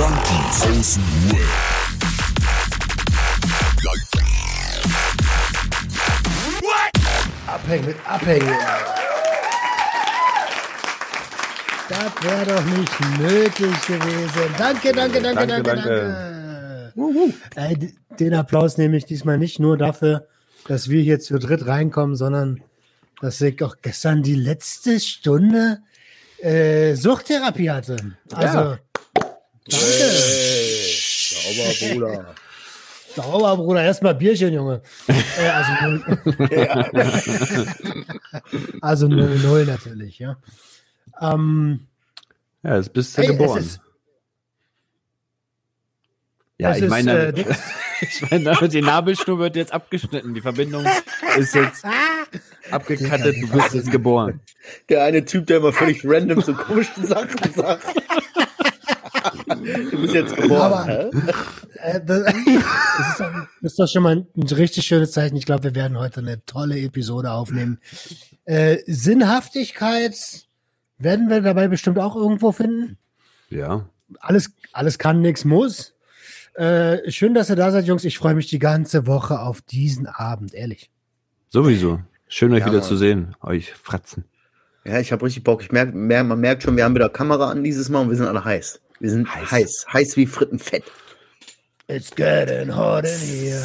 Junkies aus dem Web. Abhängen mit Abhängen. Das wäre doch nicht nötig gewesen. Danke, danke, danke, danke, Danke, danke. D- den Applaus nehme ich diesmal nicht nur dafür, dass wir hier zu dritt reinkommen, sondern dass ich auch gestern die letzte Stunde äh, Suchttherapie hatte. Also, danke. Sauber, Bruder. Sauber, Bruder. Erstmal Bierchen, Junge. äh, also, null- also 0-0 natürlich, ja. Ähm, Ja, jetzt bist du Hey, es geboren. ist- ja, es ich ist, meine, äh, ich meine, damit die Nabelschnur wird jetzt abgeschnitten. Die Verbindung ist jetzt abgekattet. Du bist jetzt geboren. Der eine Typ, der immer völlig random so komischen Sachen sagt. Du bist jetzt geboren. Aber- hä? Äh, das, ist doch, das ist doch schon mal ein richtig schönes Zeichen. Ich glaube, wir werden heute eine tolle Episode aufnehmen. Äh, Sinnhaftigkeit werden wir dabei bestimmt auch irgendwo finden. Ja. Alles, alles kann, nichts muss. Äh, schön, dass ihr da seid, Jungs. Ich freue mich die ganze Woche auf diesen Abend, ehrlich. Sowieso. Schön, euch Ja, wieder Mann. zu sehen. Euch fratzen. Ja, ich habe richtig Bock. Ich merk, mer man merkt schon, wir haben wieder Kamera an dieses Mal und wir sind alle heiß. Wir sind heiß. Heiß, heiß wie Frittenfett. It's getting hot in here.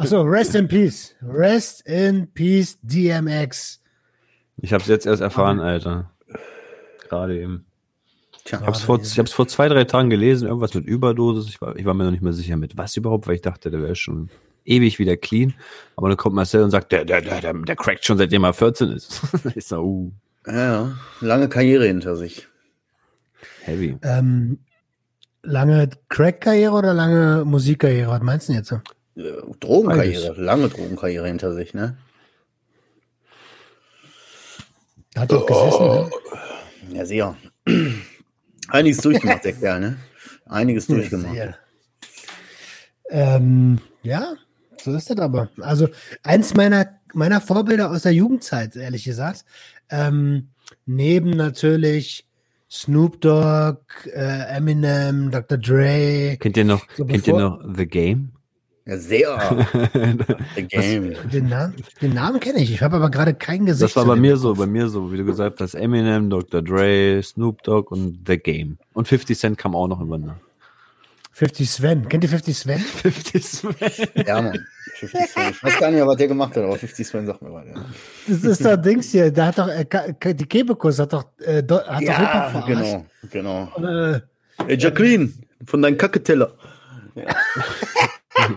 Achso, rest in peace. Rest in peace, DMX. Ich habe es jetzt erst erfahren, Alter. Gerade eben. Tja, Ich habe es vor, ich hab's vor zwei, drei Tagen gelesen, irgendwas mit Überdosis. Ich war, ich war mir noch nicht mehr sicher mit was überhaupt, weil ich dachte, der wäre schon ewig wieder clean. Aber dann kommt Marcel und sagt, der, der, der, der, der crackt schon seitdem er 14 ist. ich so, uh, ja, lange Karriere hinter sich. Heavy. Ähm, lange Crack-Karriere oder lange Musikkarriere? Was meinst du denn jetzt? so? Äh, Drogenkarriere, lange Drogenkarriere hinter sich, ne? Da hat doch gesessen, ne? Ja, sehr. Einiges durchgemacht, der Kerl, ne? Einiges durchgemacht. Sehr. Ähm, ja, so ist das aber. Also eins meiner, meiner Vorbilder aus der Jugendzeit, ehrlich gesagt. Ähm, neben natürlich Snoop Dogg, äh, Eminem, Dr. Dre. Kennt ihr noch, So, kennt ihr noch The Game? Ja, sehr. The Game. Den Namen, den Namen kenne ich. Ich habe aber gerade kein Gesicht. Das war bei mir so, bei mir so, wie du gesagt hast, Eminem, Dr. Dre, Snoop Dogg und The Game. Und 50 Cent kam auch noch immer nach. 50 Sven. Kennt ihr 50 Sven? 50 Cent. Ja, Mann. 50 Cent. Ich weiß gar nicht was der gemacht hat, aber 50 Cent sagt mir was. Ja, Das ist doch Dings hier. Da hat doch äh, die Kebekus hat doch, äh, hat doch Hip-Hop verarscht. genau, genau. Äh, Hey, Jacqueline, von deinem Kacketeller.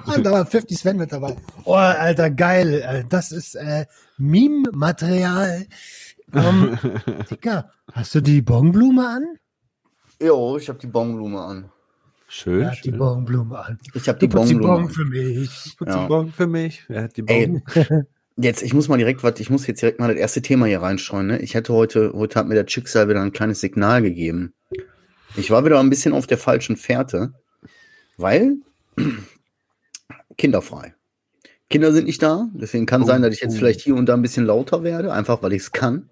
Und da war 50 Sven mit dabei. Oh, Alter, geil. Äh, Das ist äh, Meme-Material. Um, Dicker, hast du die Bonblume an? Jo, ich habe die Bonblume an. Schön. Er hat die schön. Bonblume an. Ich habe die die Bonblume Bon an. für mich. Putz Ja. den Bon für mich. Wer hat die Ey, Bon? Jetzt, ich muss mal direkt, was, ich muss jetzt direkt mal das erste Thema hier reinstreuen. Ne? Ich hatte heute, heute hat mir der Schicksal wieder ein kleines Signal gegeben. Ich war wieder ein bisschen auf der falschen Fährte, weil kinderfrei. Kinder sind nicht da, deswegen kann sein, dass ich jetzt vielleicht hier und da ein bisschen lauter werde, einfach weil ich es kann,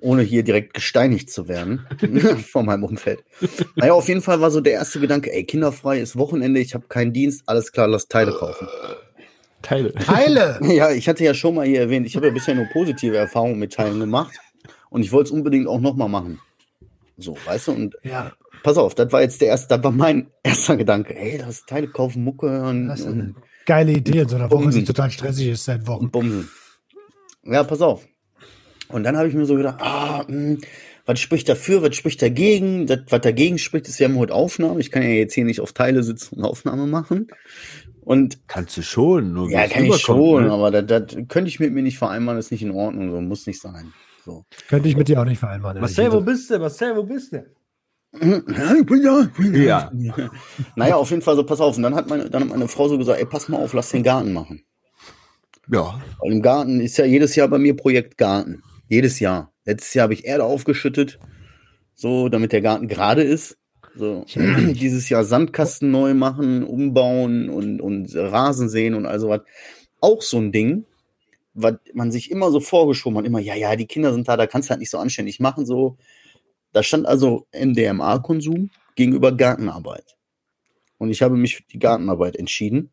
ohne hier direkt gesteinigt zu werden von meinem Umfeld. Naja, auf jeden Fall war so der erste Gedanke, ey, kinderfrei ist Wochenende, ich habe keinen Dienst, alles klar, lass Teile kaufen. Teile. Teile! Ja, ich hatte ja schon mal hier erwähnt, ich habe ja bisher nur positive Erfahrungen mit Teilen gemacht und ich wollte es unbedingt auch nochmal machen. So, weißt du, und Ja, pass auf, das war jetzt der erste, das war mein erster Gedanke. Ey, lass Teile kaufen, Mucke hören das ist und, eine geile Idee in so einer Woche, die total stressig ist seit Wochen. und bumsen. Ja, pass auf. Und dann habe ich mir so gedacht, ah, mh, was spricht dafür, was spricht dagegen? Das, was dagegen spricht, ist, wir haben heute Aufnahme. Ich kann ja jetzt hier nicht auf Teile sitzen und Aufnahme machen. Und Kannst du schon. Nur ja, kann ich schon, ne? aber das, das könnte ich mit mir nicht vereinbaren, ist nicht in Ordnung, so muss nicht sein. So. Könnte ich mit dir auch nicht vereinbaren. Marcel, wo bist du? Marcel, wo bist du? Ja, ich bin da. Ich bin da. Ja. Naja, auf jeden Fall so, pass auf. Und dann hat meine, dann hat meine Frau so gesagt, ey, pass mal auf, lass den Garten machen. Ja. Weil im Garten ist ja jedes Jahr bei mir Projekt Garten. Jedes Jahr. Letztes Jahr habe ich Erde aufgeschüttet, so, damit der Garten gerade ist. So, dieses Jahr Sandkasten neu machen, umbauen und, und Rasen sehen und all sowas. Auch so ein Ding, was man sich immer so vorgeschoben hat, immer, ja, ja, die Kinder sind da, da kannst du halt nicht so anständig machen, so. Da stand also MDMA-Konsum gegenüber Gartenarbeit. Und ich habe mich für die Gartenarbeit entschieden.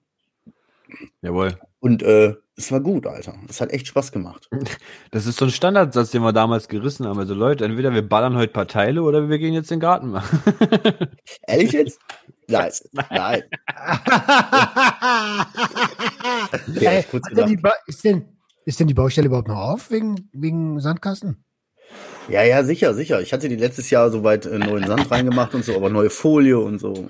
Jawohl. Und äh, es war gut, Alter. Es hat echt Spaß gemacht. Das ist so ein Standardsatz, den wir damals gerissen haben. Also Leute, entweder wir ballern heute ein paar Teile oder wir gehen jetzt den Garten machen. Ehrlich jetzt? Nein. Nein. Okay, Ey, ich kurz denn ist, denn, ist denn die Baustelle überhaupt noch auf wegen, wegen Sandkasten? Ja, ja, sicher, sicher. Ich hatte die letztes Jahr soweit äh, neuen Sand reingemacht und so, aber neue Folie und so.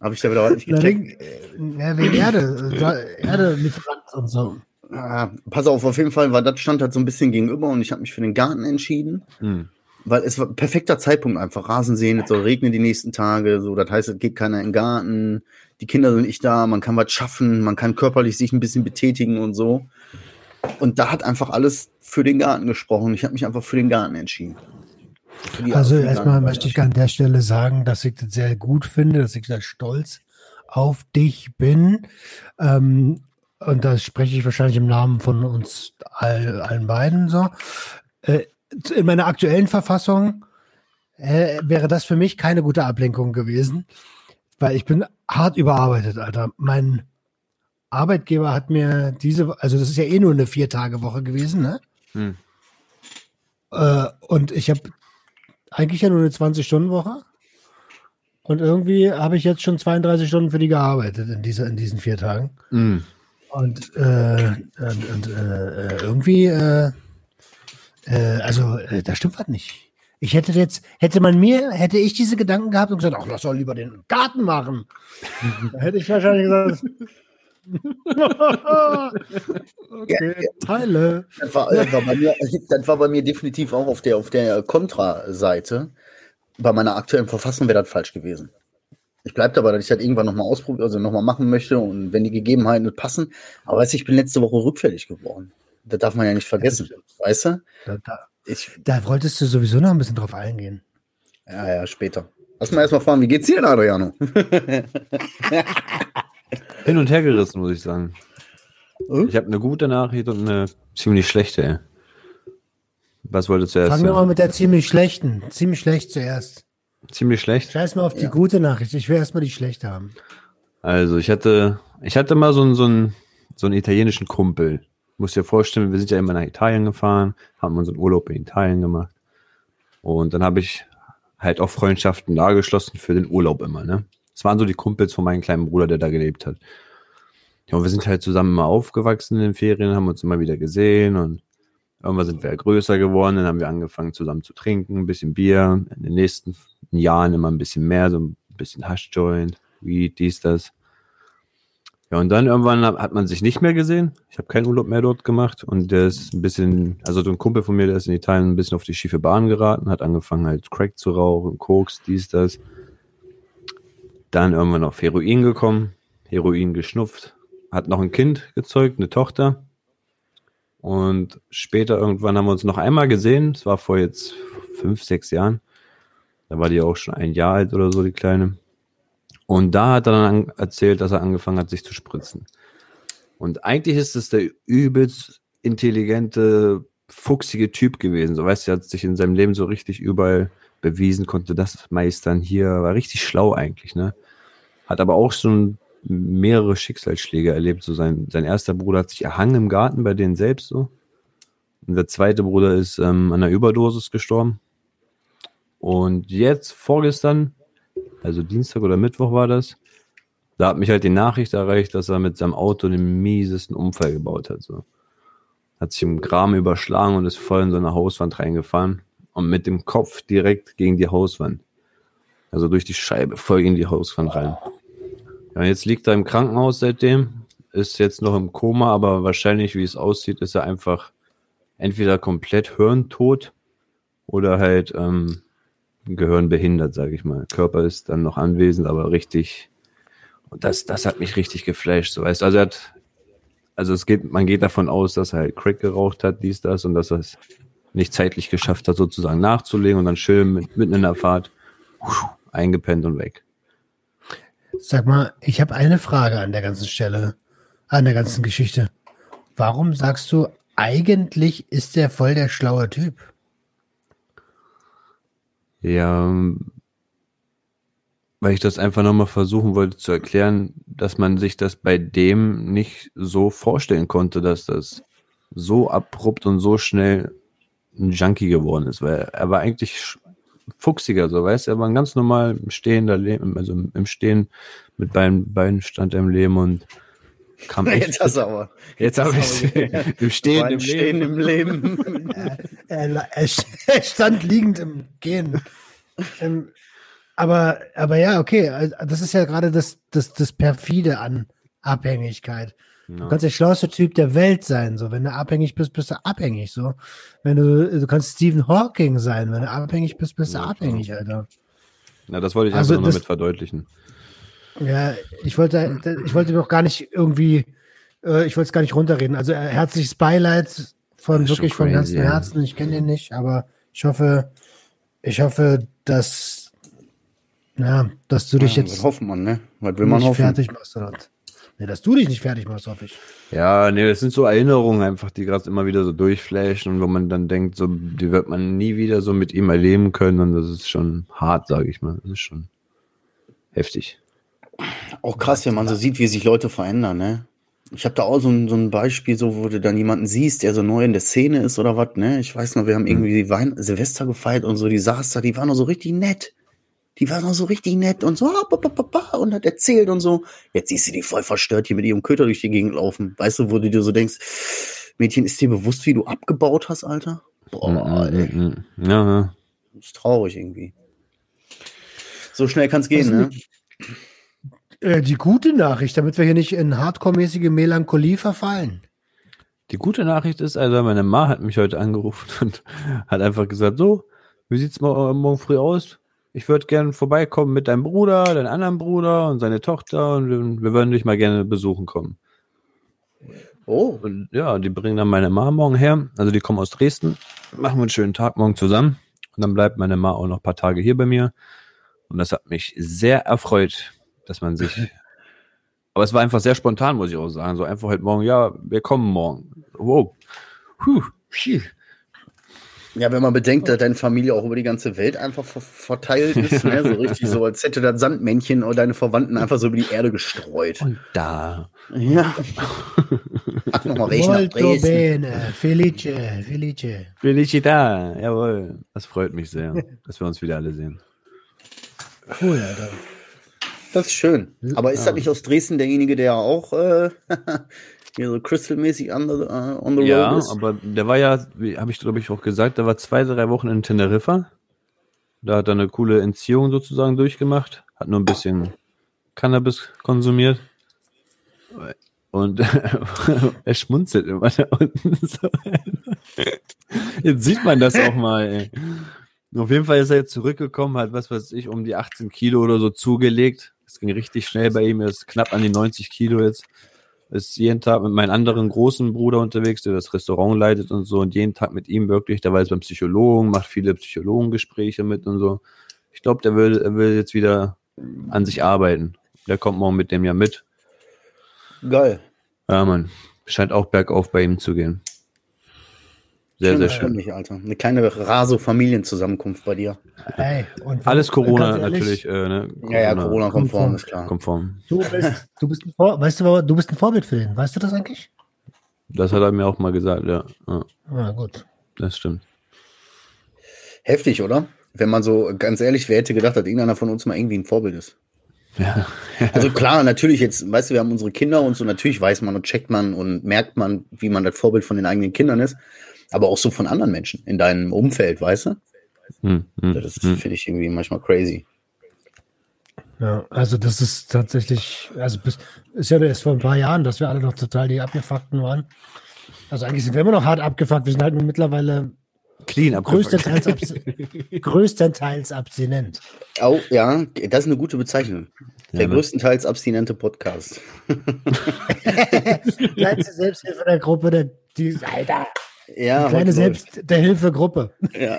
Habe ich da wieder was nicht gecheckt? wegen, äh, ja, wegen Erde. Da- Erde-Lieferant und so. Ah, pass auf, auf jeden Fall, weil das stand halt so ein bisschen gegenüber und ich habe mich für den Garten entschieden. Hm. Weil es war ein perfekter Zeitpunkt einfach. Rasen sehen, es soll regnen die nächsten Tage. So, das heißt, es geht keiner in den Garten. Die Kinder sind nicht da. Man kann was schaffen. Man kann körperlich sich ein bisschen betätigen und so. Und da hat einfach alles für den Garten gesprochen. Ich habe mich einfach für den Garten entschieden. Also erstmal möchte ich an der Stelle sagen, dass ich das sehr gut finde, dass ich sehr stolz auf dich bin. Ähm, und da spreche ich wahrscheinlich im Namen von uns all, allen beiden so. Äh, in meiner aktuellen Verfassung äh, wäre das für mich keine gute Ablenkung gewesen, weil ich bin hart überarbeitet, Alter. Mein Arbeitgeber hat mir diese, also das ist ja eh nur eine Vier-Tage-Woche gewesen, ne? Hm. Äh, und ich habe eigentlich ja nur eine 20-Stunden-Woche. Und irgendwie habe ich jetzt schon 32 Stunden für die gearbeitet in, dieser, in diesen vier Tagen. Hm. Und, äh, und, und äh, äh, irgendwie, äh, äh, also äh, da stimmt was nicht. Ich hätte jetzt, hätte man mir, hätte ich diese Gedanken gehabt und gesagt, ach, lass doch lieber den Garten machen. da hätte ich wahrscheinlich gesagt, okay, Teile. Das war, das, war bei mir, das war bei mir definitiv auch auf der, auf der Kontra-Seite. Bei meiner aktuellen Verfassung wäre das falsch gewesen. Ich bleibe dabei, dass ich das irgendwann nochmal ausprobieren, also nochmal machen möchte und wenn die Gegebenheiten nicht passen. Aber weißt du, ich bin letzte Woche rückfällig geworden. Das darf man ja nicht vergessen. Weißt du? Da, da, Ich, da wolltest du sowieso noch ein bisschen drauf eingehen. ja, ja, später. Lass mal erstmal fragen, wie geht's dir Adriano? Hin und her gerissen, muss ich sagen. Hm? Ich habe eine gute Nachricht und eine ziemlich schlechte. ey. Was wolltest du erst Fangen wir mal mit der ziemlich schlechten. Ziemlich schlecht zuerst. Ziemlich schlecht. Scheiß mal auf die Ja. gute Nachricht. Ich will erstmal die schlechte haben. Also ich hatte, ich hatte mal so einen, so einen, so einen italienischen Kumpel. Muss dir vorstellen, wir sind ja immer nach Italien gefahren, haben unseren Urlaub in Italien gemacht. Und dann habe ich halt auch Freundschaften da geschlossen für den Urlaub immer, ne? Das waren so die Kumpels von meinem kleinen Bruder, der da gelebt hat. Ja, und wir sind halt zusammen mal aufgewachsen in den Ferien, haben uns immer wieder gesehen und irgendwann sind wir ja größer geworden, dann haben wir angefangen zusammen zu trinken, ein bisschen Bier, in den nächsten Jahren immer ein bisschen mehr, so ein bisschen Haschjoint, Weed, dies, das. Ja, und dann irgendwann hat man sich nicht mehr gesehen. Ich habe keinen Urlaub mehr dort gemacht und der ist ein bisschen, also so ein Kumpel von mir, der ist in Italien ein bisschen auf die schiefe Bahn geraten, hat angefangen halt Crack zu rauchen, Koks, dies, das. Dann irgendwann auf Heroin gekommen, Heroin geschnupft, hat noch ein Kind gezeugt, eine Tochter. Und später irgendwann haben wir uns noch einmal gesehen. Es war vor jetzt fünf, sechs Jahren. Da war die auch schon ein Jahr alt oder so, die Kleine. Und da hat er dann an- erzählt, dass er angefangen hat, sich zu spritzen. Und eigentlich ist es der übelst intelligente, fuchsige Typ gewesen. So weißt du, er hat sich in seinem Leben so richtig überall bewiesen, konnte das meistern hier, war richtig schlau eigentlich, ne? Hat aber auch schon mehrere Schicksalsschläge erlebt. So sein, sein erster Bruder hat sich erhangen im Garten bei denen selbst so. Und der zweite Bruder ist ähm, an einer Überdosis gestorben. Und jetzt, vorgestern, also Dienstag oder Mittwoch war das, da hat mich halt die Nachricht erreicht, dass er mit seinem Auto den miesesten Unfall gebaut hat. So. Hat sich im Graben überschlagen und ist voll in so eine Hauswand reingefahren und mit dem Kopf direkt gegen die Hauswand. Also durch die Scheibe voll in die Hauswand rein. Ja, jetzt liegt er im Krankenhaus seitdem, ist jetzt noch im Koma, aber wahrscheinlich, wie es aussieht, ist er einfach entweder komplett hirntot oder halt ähm, gehirnbehindert, sage ich mal. Körper ist dann noch anwesend, aber richtig. Und das, das hat mich richtig geflasht. So weißt, also er hat, also es geht, man geht davon aus, dass er halt Crack geraucht hat, dies, das, und dass er es nicht zeitlich geschafft hat, sozusagen nachzulegen und dann schön mit, mitten in der Fahrt eingepennt und weg. Sag mal, ich habe eine Frage an der ganzen Stelle, an der ganzen Geschichte. Warum sagst du, eigentlich ist der voll der schlaue Typ? Ja, weil ich das einfach nochmal versuchen wollte zu erklären, dass man sich das bei dem nicht so vorstellen konnte, dass das so abrupt und so schnell ein Junkie geworden ist, weil er war eigentlich fuchsiger, so weißt du, er war ein ganz normal im Stehen, da le- also im Stehen mit beiden Beinen stand er im Leben und kam echt. Jetzt hast du aber. Jetzt habe ich im Stehen, Beim im Stehen Leben. im Leben. Er, er, er stand liegend im Gehen. Ähm, aber, aber ja, okay, also das ist ja gerade das, das, das perfide an Abhängigkeit. Du kannst der schlauste Typ der Welt sein, so. Wenn du abhängig bist, bist du abhängig, so. Wenn du, du kannst Stephen Hawking sein. Wenn du abhängig bist, bist du Ja, abhängig, Alter. Na, das wollte ich Also einfach nur mit verdeutlichen. Ja, ich wollte, ich wollte doch gar nicht irgendwie, äh, ich wollte es gar nicht runterreden. Also äh, herzliches Beileid von wirklich von ganzem. Herzen. Ich kenne den nicht, aber ich hoffe, ich hoffe, dass, na, dass du dich Ja, jetzt hofft man, ne? Was will man hoffen? fertig machst. Oder? Nee, dass du dich nicht fertig machst, hoffe ich. Ja, nee, das sind so Erinnerungen einfach, die gerade immer wieder so durchflashen und wo man dann denkt, so, die wird man nie wieder so mit ihm erleben können und das ist schon hart, sage ich mal. Das ist schon heftig. Auch krass, wenn man so sieht, wie sich Leute verändern, ne? Ich habe da auch so ein, so ein Beispiel, so wo du dann jemanden siehst, der so neu in der Szene ist oder was, ne? Ich weiß noch, wir haben irgendwie Wein Silvester gefeiert und so, die saß da, die war noch so richtig nett. Die war noch so richtig nett und so, ah, und hat erzählt und so. Jetzt siehst du die voll verstört hier mit ihrem Köter durch die Gegend laufen. Weißt du, wo du dir so denkst, Mädchen, ist dir bewusst, wie du abgebaut hast, Alter? Boah, ey, mm, mm. Ja, ja. das ist traurig irgendwie. So schnell kann's gehen, ne? Äh, die gute Nachricht, damit wir hier nicht in hardcore-mäßige Melancholie verfallen. Die gute Nachricht ist, also meine Ma hat mich heute angerufen und hat einfach gesagt, so, wie sieht's mo- morgen früh aus? Ich würde gerne vorbeikommen mit deinem Bruder, deinem anderen Bruder und seine Tochter und wir, würden dich mal gerne besuchen kommen. Oh, Und ja, die bringen dann meine Ma morgen her. Also die kommen aus Dresden, machen wir einen schönen Tag morgen zusammen. Und dann bleibt meine Ma auch noch ein paar Tage hier bei mir. Und das hat mich sehr erfreut, dass man sich. Aber es war einfach sehr spontan, muss ich auch sagen. So einfach heute Morgen, ja, wir kommen morgen. Wow. Puh. Ja, wenn man bedenkt, dass deine Familie auch über die ganze Welt einfach ver verteilt ist, ne? so richtig so, als hätte das Sandmännchen oder deine Verwandten einfach so über die Erde gestreut. Und da. Ja. Ach, nochmal Molto Dresden. bene, felice, felice. Felicita. Jawohl. Das freut mich sehr, dass wir uns wieder alle sehen. Cool, Alter. Das ist schön. Aber ist das nicht aus Dresden derjenige, der auch äh, hier so crystalmäßig on the, uh, on the Ja, road ist? aber der war ja, wie habe ich glaube ich auch gesagt, der war zwei, drei Wochen in Teneriffa. Da hat er eine coole Entziehung sozusagen durchgemacht, hat nur ein bisschen Cannabis konsumiert. Und er schmunzelt immer da unten. Jetzt sieht man das auch mal. Ey. Auf jeden Fall ist er jetzt zurückgekommen, hat was weiß ich, um die 18 Kilo oder so zugelegt. Es ging richtig schnell bei ihm, er ist knapp an die 90 Kilo jetzt ist jeden Tag mit meinem anderen großen Bruder unterwegs, der das Restaurant leitet und so und jeden Tag mit ihm wirklich, der war jetzt beim Psychologen, macht viele Psychologengespräche mit und so. Ich glaube, der will, er will jetzt wieder an sich arbeiten. Der kommt morgen mit dem ja mit. Geil. Ja, Mann. Scheint auch bergauf bei ihm zu gehen. Sehr, Schön, sehr schön. mich, Alter. Eine kleine Raso-Familienzusammenkunft bei dir. Hey, und Alles Corona natürlich, äh, ne? Ja, ja, Corona-konform, konform. ist klar. Konform. Du bist, du bist ein Vor weißt du, du bist ein Vorbild für den. Weißt du das eigentlich? Das hat er mir auch mal gesagt, ja. ja Ah, gut. das stimmt. Heftig, oder? Wenn man so, ganz ehrlich, wer hätte gedacht, dass irgendeiner von uns mal irgendwie ein Vorbild ist? Ja. Also klar, natürlich jetzt, weißt du, wir haben unsere Kinder und so, natürlich weiß man und checkt man und merkt man, wie man das Vorbild von den eigenen Kindern ist, aber auch so von anderen Menschen in deinem Umfeld, weißt du? Hm, hm, Das hm. finde ich irgendwie manchmal crazy. Ja, also das ist tatsächlich, also bis, ist ja erst vor ein paar Jahren, dass wir alle noch total die Abgefuckten waren. Also eigentlich sind wir immer noch hart abgefuckt. Wir sind halt nur mittlerweile Clean abgefuckt. größtenteils, abs größtenteils abstinent. Oh, ja, das ist eine gute Bezeichnung. Der Ja, ne? größtenteils abstinente Podcast. Kleinste Selbsthilfe der Gruppe, der, die, Alter, Ja, kleine heute Selbst der Hilfegruppe. Ja.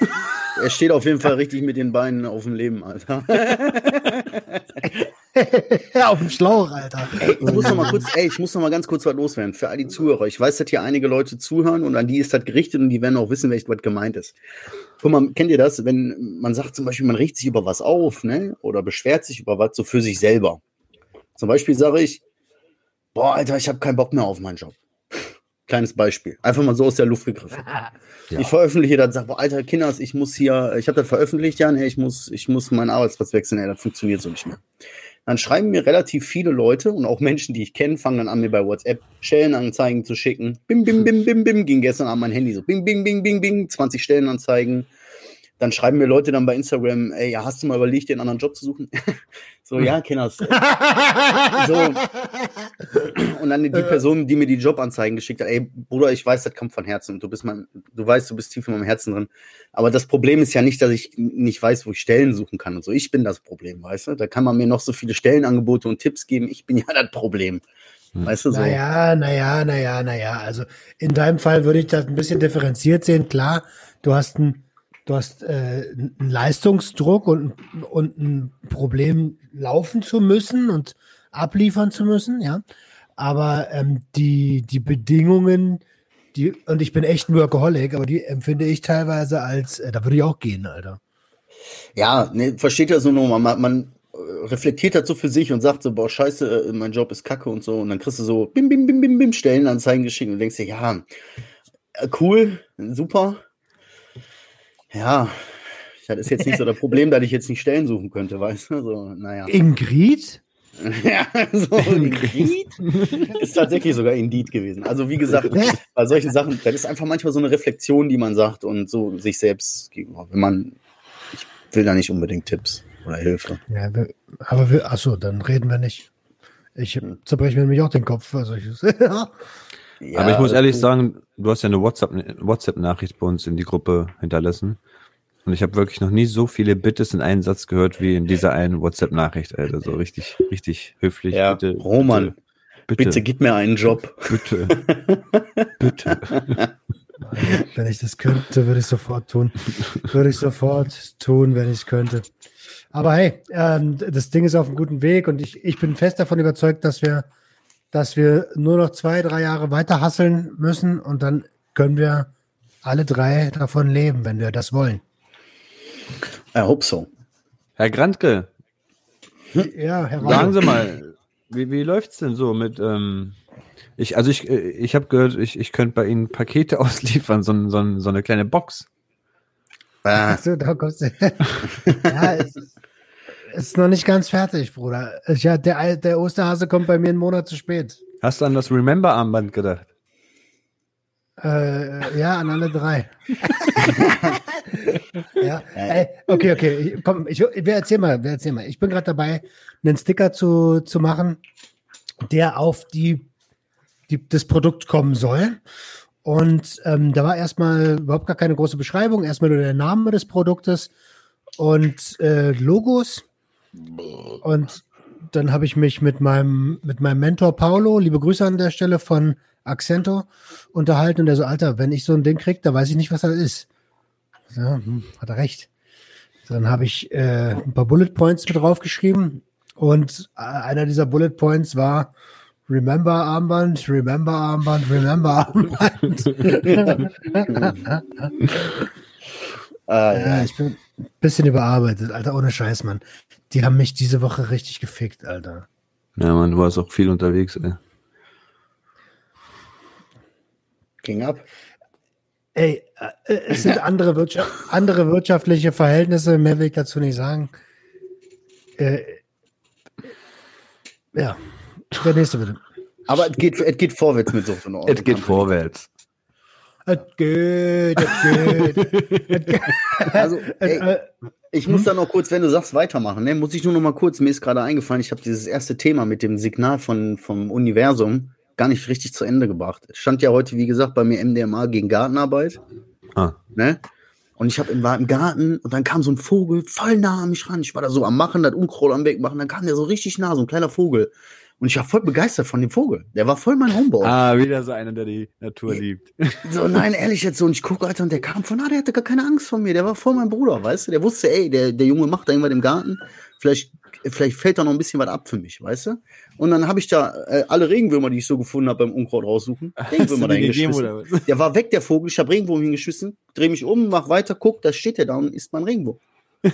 Er steht auf jeden Fall richtig mit den Beinen auf dem Leben, Alter. Auf dem Schlauch, Alter. Ey, ich muss noch mal kurz, ey, ich muss noch mal ganz kurz was loswerden für all die Zuhörer. Ich weiß, dass hier einige Leute zuhören und an die ist das gerichtet und die werden auch wissen, welches was gemeint ist. Guck mal, kennt ihr das, wenn man sagt zum Beispiel, man riecht sich über was auf, ne, oder beschwert sich über was so für sich selber. Zum Beispiel sage ich, boah, Alter, ich habe keinen Bock mehr auf meinen Job. Kleines Beispiel. Einfach mal so aus der Luft gegriffen. Ich veröffentliche das, sag, boah, Alter, Kinders, ich muss hier, ich habe das veröffentlicht, ja, nee, ich muss, ich muss meinen Arbeitsplatz wechseln, ey, das funktioniert so nicht mehr. Dann schreiben mir relativ viele Leute und auch Menschen, die ich kenne, fangen dann an, mir bei WhatsApp Stellenanzeigen zu schicken. Bim, bim, bim, bim, bim, ging gestern Abend mein Handy so, bing, bing, bing, bing, bing, 20 Stellenanzeigen. Dann schreiben mir Leute dann bei Instagram, ey, ja, hast du mal überlegt, dir einen anderen Job zu suchen? so, ja, Kinders. so. Und dann die Person, die mir die Jobanzeigen geschickt hat, ey, Bruder, ich weiß, das kommt von Herzen und du bist mein, du weißt, du bist tief in meinem Herzen drin. Aber das Problem ist ja nicht, dass ich nicht weiß, wo ich Stellen suchen kann und so. Ich bin das Problem, weißt du? Da kann man mir noch so viele Stellenangebote und Tipps geben. Ich bin ja das Problem. Weißt du so? Naja, naja, naja, naja. Also in deinem Fall würde ich das ein bisschen differenziert sehen. Klar, du hast ein, du hast äh, einen Leistungsdruck und, und ein Problem laufen zu müssen und abliefern zu müssen, ja. Aber ähm, die, die Bedingungen, die, und ich bin echt ein Workaholic, aber die empfinde ich teilweise als, äh, da würde ich auch gehen, Alter. Ja, ne, versteht ja so nur, man, man äh, reflektiert das so für sich und sagt so, boah, scheiße, äh, mein Job ist kacke und so. Und dann kriegst du so bim, bim, bim, bim, bim, Stellenanzeigen geschickt und denkst dir, ja, äh, cool, super. Ja, das ist jetzt nicht so das Problem, dass ich jetzt nicht Stellen suchen könnte, weißt du? So, naja. Ingrid? Ja, so Indeed ist tatsächlich sogar Indeed gewesen. Also wie gesagt, bei solchen Sachen, das ist einfach manchmal so eine Reflexion, die man sagt und so sich selbst gegenüber. Wenn man, ich will da nicht unbedingt Tipps oder Hilfe. Ja, wir, aber wir, achso, dann reden wir nicht. Ich zerbreche mir nämlich auch den Kopf. Also ich, Aber ich muss ehrlich sagen, du hast ja eine WhatsApp-Nachricht WhatsApp bei uns in die Gruppe hinterlassen. Und ich habe wirklich noch nie so viele Bittes in einen Satz gehört wie in dieser einen WhatsApp-Nachricht, Alter. So richtig, richtig höflich. Ja, bitte, Roman, bitte, bitte gib mir einen Job. Bitte. bitte. Wenn ich das könnte, würde ich sofort tun. Würde ich sofort tun, wenn ich es könnte. Aber hey, ähm, das Ding ist auf einem guten Weg und ich, ich bin fest davon überzeugt, dass wir, dass wir nur noch zwei, drei Jahre weiter hasseln müssen und dann können wir alle drei davon leben, wenn wir das wollen. I hope so. Herr Grantke. Ja, Herr Sagen Sie mal, wie, wie läuft's denn so mit, ähm, ich, also ich, ich habe gehört, ich, ich könnte bei Ihnen Pakete ausliefern, so, so, so eine kleine Box. Ah. So, da kommst du. ja, es ist, ist noch nicht ganz fertig, Bruder. Ja, der, der Osterhase kommt bei mir einen Monat zu spät. Hast du an das Remember-Armband gedacht? Äh, ja, an alle drei. ja, ey, okay, okay. Ich, komm, ich, wir erzähl mal, wir erzähl mal. Ich bin gerade dabei, einen Sticker zu, zu machen, der auf die, die das Produkt kommen soll. Und ähm, da war erstmal überhaupt gar keine große Beschreibung, erstmal nur der Name des Produktes und äh, Logos. Und dann habe ich mich mit meinem, mit meinem Mentor Paulo, liebe Grüße an der Stelle von Accento, unterhalten und der so, Alter, wenn ich so ein Ding krieg, da weiß ich nicht, was das ist. Ja, hm, hat er recht. Dann habe ich äh, ein paar Bullet Points mit draufgeschrieben und äh, einer dieser Bullet Points war Remember Armband, Remember Armband, Remember Armband. ah, ja, ich bin bisschen überarbeitet, Alter, ohne Scheiß, Mann. Die haben mich diese Woche richtig gefickt, Alter. Ja, man, du warst auch viel unterwegs, ey. Ging ab. Ey, äh, es sind andere, Wirtschaft, andere wirtschaftliche Verhältnisse, mehr will ich dazu nicht sagen. Äh, ja, der nächste bitte. Aber es geht, es geht vorwärts mit Sucht und Ordnung. Es geht vorwärts. Es geht, es geht. also, ey, ich muss da noch kurz, wenn du sagst, weitermachen, ne, muss ich nur noch mal kurz, mir ist gerade eingefallen, ich habe dieses erste Thema mit dem Signal von, vom Universum gar nicht richtig zu Ende gebracht. Es stand ja heute, wie gesagt, bei mir MDMA gegen Gartenarbeit. Ah. Ne? Und ich hab, war im Garten und dann kam so ein Vogel voll nah an mich ran. Ich war da so am Machen, das Unkraut am Wegmachen. Dann kam der so richtig nah, so ein kleiner Vogel. Und ich war voll begeistert von dem Vogel. Der war voll mein Homeboy. Ah, wieder so einer, der die Natur liebt. So, nein, ehrlich jetzt so. Und ich gucke, Alter, und der kam von, ah, der hatte gar keine Angst vor mir. Der war voll mein Bruder, weißt du? Der wusste, ey, der, der Junge macht da irgendwas im Garten. vielleicht, vielleicht fällt da noch ein bisschen was ab für mich, weißt du? Und dann habe ich da äh, alle Regenwürmer, die ich so gefunden habe beim Unkraut raussuchen, Regenwürmer da hingeschmissen. Der war weg, der Vogel, ich habe Regenwurm hingeschmissen, drehe mich um, mach weiter, guck, da steht der da und ist mein Regenwurm.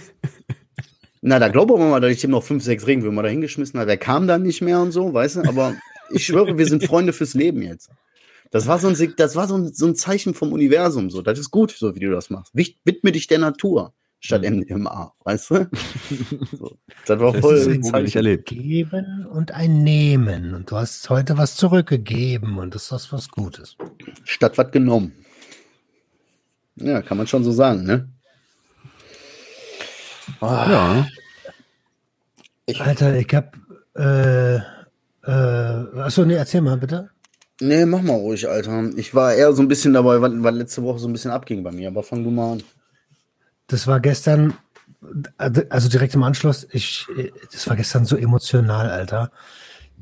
Na, da glauben wir mal, dass ich ihm noch fünf, sechs Regenwürmer da hingeschmissen habe. Der kam dann nicht mehr und so, weißt du? Aber ich schwöre, wir sind Freunde fürs Leben jetzt. Das war so ein, das war so ein, so ein Zeichen vom Universum. So, das ist gut, so wie du das machst. Widme dich der Natur statt MDMA, weißt du? So, das war Das voll ist ein Zeichen. erlebt. Geben und ein Nehmen. Und du hast heute was zurückgegeben und das ist was Gutes. Statt was genommen. Ja, kann man schon so sagen, ne? Ja. Alter, ich hab. Äh, äh, achso, nee, erzähl mal bitte. Nee, mach mal ruhig, Alter. Ich war eher so ein bisschen dabei, weil, weil letzte Woche so ein bisschen abging bei mir, aber fang du mal an. Das war gestern, also direkt im Anschluss, ich, das war gestern so emotional, Alter.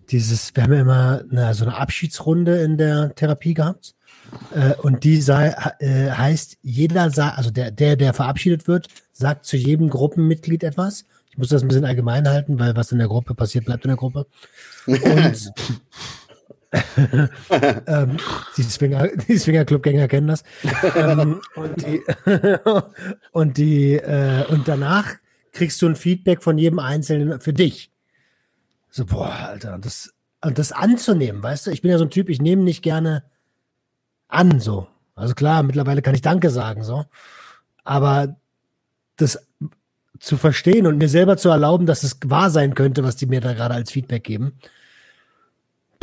Dieses, wir haben ja immer eine, so eine Abschiedsrunde in der Therapie gehabt. Äh, und die sei, äh, heißt, jeder sagt, also der, der, der verabschiedet wird, sagt zu jedem Gruppenmitglied etwas. Ich muss das ein bisschen allgemein halten, weil was in der Gruppe passiert, bleibt in der Gruppe. Und ähm, die, Swinger, die Swinger-Club-Gänger kennen das. ähm, und die, und, die äh, und danach kriegst du ein Feedback von jedem Einzelnen für dich. So, boah, Alter, das, und das anzunehmen, weißt du, ich bin ja so ein Typ, ich nehme nicht gerne an, so. Also klar, mittlerweile kann ich Danke sagen, so. Aber das zu verstehen und mir selber zu erlauben, dass es wahr sein könnte, was die mir da gerade als Feedback geben,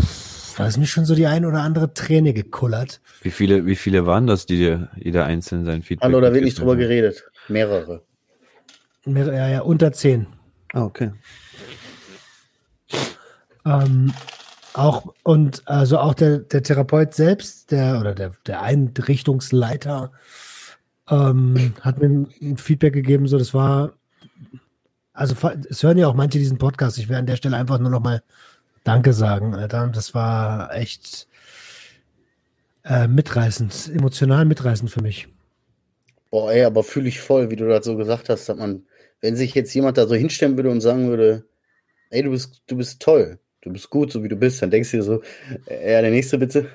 pff, da ist mir schon so die ein oder andere Träne gekullert. Wie viele, wie viele waren das, die dir jeder einzeln sein Feedback Hallo, da wird nicht drüber geredet. Mehrere. Mehr- Ja, ja, unter zehn. Ah, okay. Ähm, auch und also auch der, der Therapeut selbst, der oder der, der Einrichtungsleiter, ähm, hat mir ein, Feedback gegeben, so das war, also es hören ja auch manche diesen Podcast. Ich werde an der Stelle einfach nur noch mal Danke sagen, Alter. Das war echt äh, mitreißend, emotional mitreißend für mich. Boah, ey, aber fühle ich voll, wie du das so gesagt hast, dass man, wenn sich jetzt jemand da so hinstellen würde und sagen würde, ey, du bist, du bist toll, du bist gut, so wie du bist, dann denkst du dir so, äh, ja, der nächste bitte.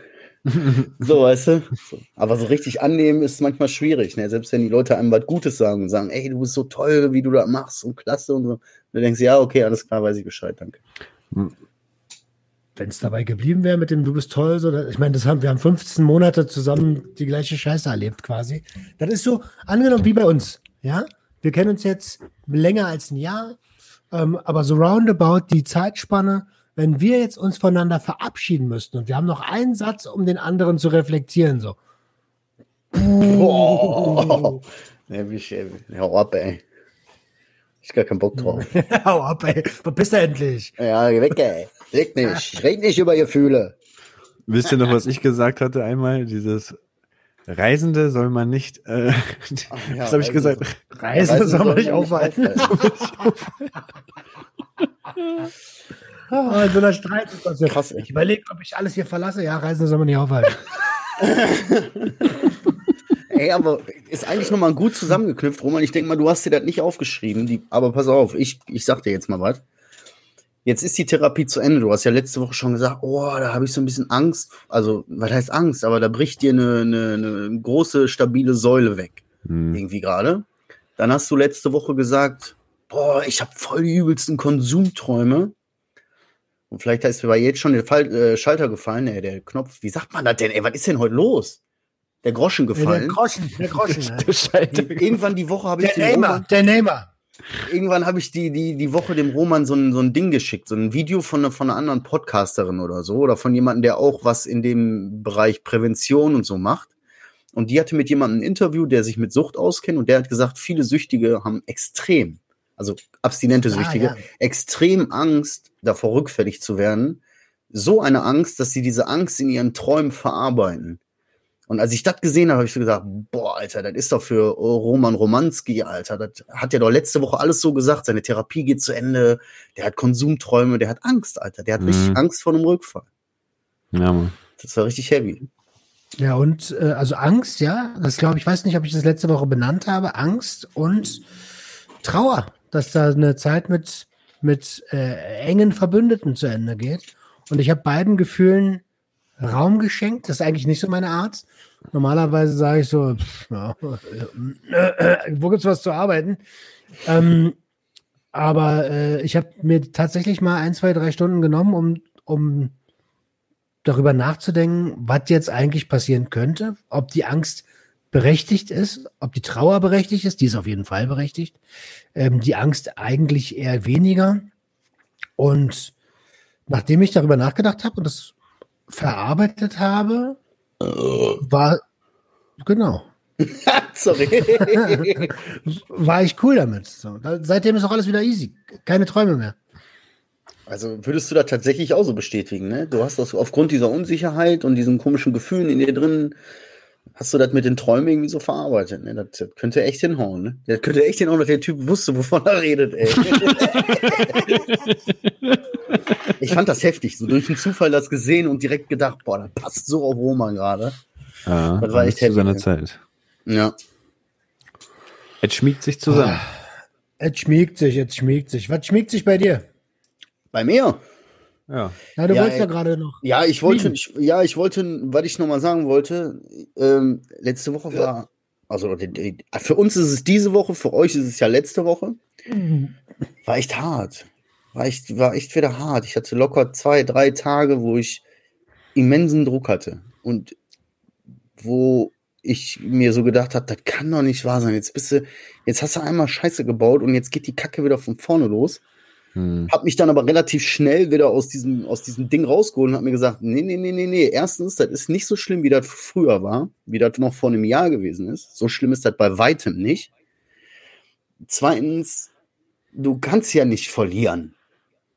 so, weißt du? So. Aber so richtig annehmen ist manchmal schwierig, ne? Selbst wenn die Leute einem was Gutes sagen und sagen, ey, du bist so toll, wie du das machst und klasse und so. Dann denkst du, ja, okay, alles klar, weiß ich Bescheid, danke. Wenn es dabei geblieben wäre mit dem Du bist toll, so, da- ich meine, das haben, wir haben 15 Monate zusammen die gleiche Scheiße erlebt quasi. Das ist so, angenommen wie bei uns, ja. Wir kennen uns jetzt länger als ein Jahr, ähm, aber so roundabout die Zeitspanne, wenn wir jetzt uns voneinander verabschieden müssten und wir haben noch einen Satz, um den anderen zu reflektieren, so. Boah. Ne, wie schön. Hau ab, ey. Ich hab gar keinen Bock drauf. Hau ab, ey. Verpiss da endlich. ja, geh weg, ey. Red nicht. Red nicht über Gefühle. Wisst ihr noch, was ich gesagt hatte einmal? Dieses Reisende soll man nicht, äh, ja, was habe ich Reisende- gesagt? Reisen soll man nicht aufhalten. In so einer Streit ist das ja Krass, ey. Ich überlege, ob ich alles hier verlasse. Ja, Reisen soll man nicht aufhalten. Ey, aber ist eigentlich nochmal gut zusammengeknüpft, Roman. Ich denke mal, du hast dir das nicht aufgeschrieben. Die, aber pass auf, ich, ich sag dir jetzt mal was. Jetzt ist die Therapie zu Ende. Du hast ja letzte Woche schon gesagt, oh, da habe ich so ein bisschen Angst. Also, was heißt Angst? Aber da bricht dir eine, eine, eine große, stabile Säule weg. Hm. Irgendwie gerade. Dann hast du letzte Woche gesagt, boah, ich habe voll die übelsten Konsumträume. Und vielleicht ist mir bei jetzt schon der Fall, äh, Schalter gefallen, ey, der Knopf. Wie sagt man das denn? Ey, was ist denn heute los? Der Groschen Der gefallen. Groschen, der Groschen. ne? Die, irgendwann die Woche habe ich Der dem Neymar, Roman, der Neymar. irgendwann habe ich die, die, die Woche dem Roman so ein, so ein Ding geschickt, so ein Video von, einer- von einer anderen Podcasterin oder so, oder von jemandem, der auch was in dem Bereich Prävention und so macht. Und die hatte mit jemandem ein Interview, der sich mit Sucht auskennt, und der hat gesagt, viele Süchtige haben extrem, also abstinente Ah, Süchtige, ja. extrem Angst, davor rückfällig zu werden. So eine Angst, dass sie diese Angst in ihren Träumen verarbeiten. Und als ich das gesehen habe, habe ich so gesagt, boah, Alter, das ist doch für Roman Romanski, Alter. Das hat er doch letzte Woche alles so gesagt. Seine Therapie geht zu Ende. Der hat Konsumträume, der hat Angst, Alter. Der hat Mhm. richtig Angst vor einem Rückfall. Ja, Mann. Das war richtig heavy. Ja, und äh, also Angst, ja, das glaube ich, weiß nicht, ob ich das letzte Woche benannt habe. Angst und Trauer. Dass da eine Zeit mit, mit äh, engen Verbündeten zu Ende geht. Und ich habe beiden Gefühlen Raum geschenkt. Das ist eigentlich nicht so meine Art. Normalerweise sage ich so, pff, ja, äh, äh, was zu arbeiten? Ähm, aber äh, ich habe mir tatsächlich mal ein, zwei, drei Stunden genommen, um, um darüber nachzudenken, was jetzt eigentlich passieren könnte, ob die Angst berechtigt ist, ob die Trauer berechtigt ist, die ist auf jeden Fall berechtigt, ähm, die Angst eigentlich eher weniger. Und nachdem ich darüber nachgedacht habe und das verarbeitet habe, war genau. Sorry. war ich cool damit. So, seitdem ist auch alles wieder easy. Keine Träume mehr. Also würdest du da tatsächlich auch so bestätigen, ne? Du hast das aufgrund dieser Unsicherheit und diesen komischen Gefühlen in dir drin, hast du das mit den Träumen irgendwie so verarbeitet, ne? Das, das könnte echt hinhauen, ne? Das könnte echt hinhauen, dass der Typ wusste, wovon er redet, ey. ich fand das heftig, so durch den Zufall das gesehen und direkt gedacht, boah, das passt so auf Roman gerade. Ja, Das war echt zu seiner heftig, Zeit. Ja. Es schmiegt sich zusammen. Jetzt schmiegt sich, jetzt schmiegt sich. Was schmiegt sich bei dir? Bei mir? Ja. Na, du Ja, wolltest ja ey. gerade noch. Ja, ich wollte, ich, ja, ich wollte, was ich nochmal sagen wollte, ähm, letzte Woche war, also die- für uns ist es diese Woche, für euch ist es ja letzte Woche, war echt hart. War echt, war echt wieder hart. Ich hatte locker zwei, drei Tage, wo ich immensen Druck hatte und wo ich mir so gedacht habe, das kann doch nicht wahr sein. Jetzt bist du, jetzt hast du einmal Scheiße gebaut und jetzt geht die Kacke wieder von vorne los. Hm. Hab mich dann aber relativ schnell wieder aus diesem, aus diesem Ding rausgeholt und hab mir gesagt, nee, nee, nee, nee, nee. Erstens, das ist nicht so schlimm, wie das früher war, wie das noch vor einem Jahr gewesen ist. So schlimm ist das bei weitem nicht. Zweitens, du kannst ja nicht verlieren.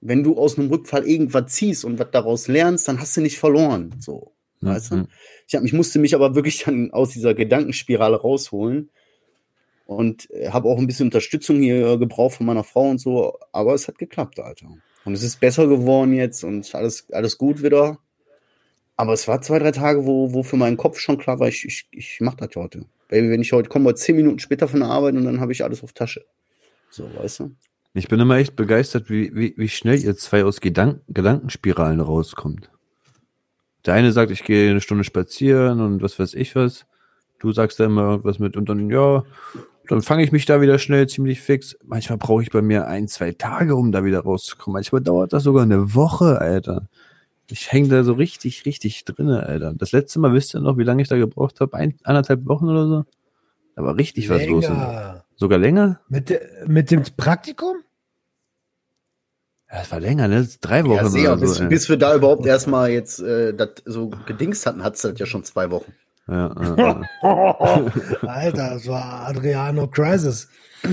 Wenn du aus einem Rückfall irgendwas ziehst und was daraus lernst, dann hast du nicht verloren. So, weißt du? Ich, hab, ich musste mich aber wirklich dann aus dieser Gedankenspirale rausholen und habe auch ein bisschen Unterstützung hier gebraucht von meiner Frau und so, aber es hat geklappt, Alter. Und es ist besser geworden jetzt und alles, alles gut wieder. Aber es war zwei, drei Tage, wo, wo für meinen Kopf schon klar war, ich, ich, ich mach das heute. Baby, wenn ich heute komme, zehn Minuten später von der Arbeit und dann habe ich alles auf Tasche. So, weißt du? Ich bin immer echt begeistert, wie, wie, wie schnell ihr zwei aus Gedank Gedankenspiralen rauskommt. Der eine sagt, ich gehe eine Stunde spazieren und was weiß ich was. Du sagst da immer irgendwas mit und dann, ja, dann fange ich mich da wieder schnell ziemlich fix. Manchmal brauche ich bei mir ein, zwei Tage, um da wieder rauszukommen. Manchmal dauert das sogar eine Woche, Alter. Ich hänge da so richtig, richtig drinne, Alter. Das letzte Mal, wisst ihr noch, wie lange ich da gebraucht habe? Ein, anderthalb Wochen oder so? Da war richtig was los. Länger. Sogar länger? Mit, de- mit dem Praktikum? Ja, das war länger, ne? Drei Wochen. Ja, sehr, oder bis, so, bis wir da überhaupt erstmal jetzt äh, das so gedingst hatten, hat es das ja schon zwei Wochen. Ja, ja. Alter, das war Adriano Crisis.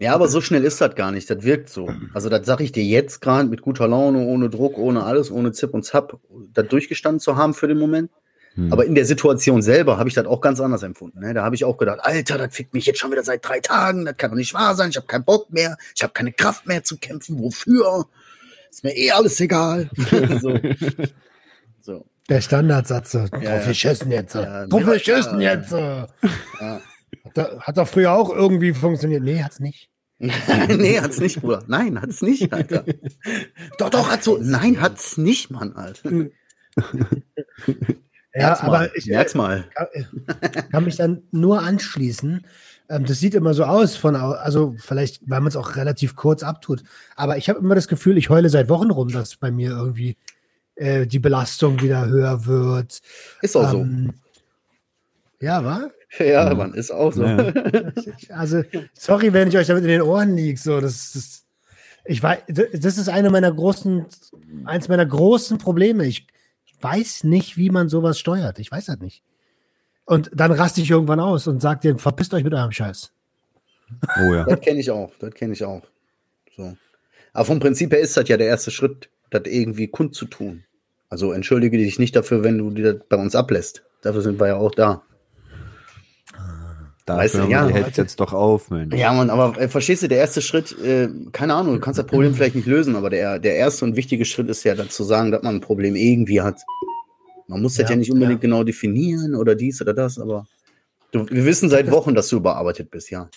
Ja, aber so schnell ist das gar nicht. Das wirkt so. Also, das sage ich dir jetzt gerade mit guter Laune, ohne Druck, ohne alles, ohne Zip und Zap, das durchgestanden zu haben für den Moment. Hm. Aber in der Situation selber habe ich das auch ganz anders empfunden. Ne? Da habe ich auch gedacht, Alter, das fickt mich jetzt schon wieder seit drei Tagen. Das kann doch nicht wahr sein. Ich habe keinen Bock mehr. Ich habe keine Kraft mehr zu kämpfen. Wofür? Ist mir eh alles egal. so. so. Der Standardsatz. So, Ja, drauf ja. geschissen jetzt. So. Ja, drauf mir- geschissen ja. jetzt. So. Ja. Hat, doch- hat doch früher auch irgendwie funktioniert. Nee, hat's nicht. nee, hat's nicht, Bruder. Nein, hat's nicht, Alter. doch, doch, hat's so. Nein, hat's nicht, Mann, Alter. Ja, Merk's mal. aber ich Merk's mal. kann, kann mich dann nur anschließen. Ähm, das sieht immer so aus von, also vielleicht, weil man es auch relativ kurz abtut. Aber ich habe immer das Gefühl, ich heule seit Wochen rum, dass bei mir irgendwie äh, die Belastung wieder höher wird. Ist auch Ähm, ja, war? so. Ja, Mann, ist auch so. Ja. Also, sorry, wenn ich euch damit in den Ohren liege. So, das, das, ich weiß, das ist eine meiner großen, eins meiner großen Probleme. Ich weiß nicht, wie man sowas steuert. Ich weiß das nicht. Und dann raste ich irgendwann aus und sag dir, verpisst euch mit eurem Scheiß. Oh ja. Das kenne ich auch. Das kenne ich auch. So. Aber vom Prinzip her ist das ja der erste Schritt, das irgendwie kundzutun. Also entschuldige dich nicht dafür, wenn du dir das bei uns ablässt. Dafür sind wir ja auch da. Weißt du, ja, ja, hält jetzt doch auf, Mensch. Ja, Mann, aber äh, verstehst du, der erste Schritt, äh, keine Ahnung, du kannst das Problem vielleicht nicht lösen, aber der, der erste und wichtige Schritt ist ja dann zu sagen, dass man ein Problem irgendwie hat. Man muss das Ja, ja nicht unbedingt ja. genau definieren oder dies oder das, aber du, wir wissen seit Wochen, dass du überarbeitet bist, ja.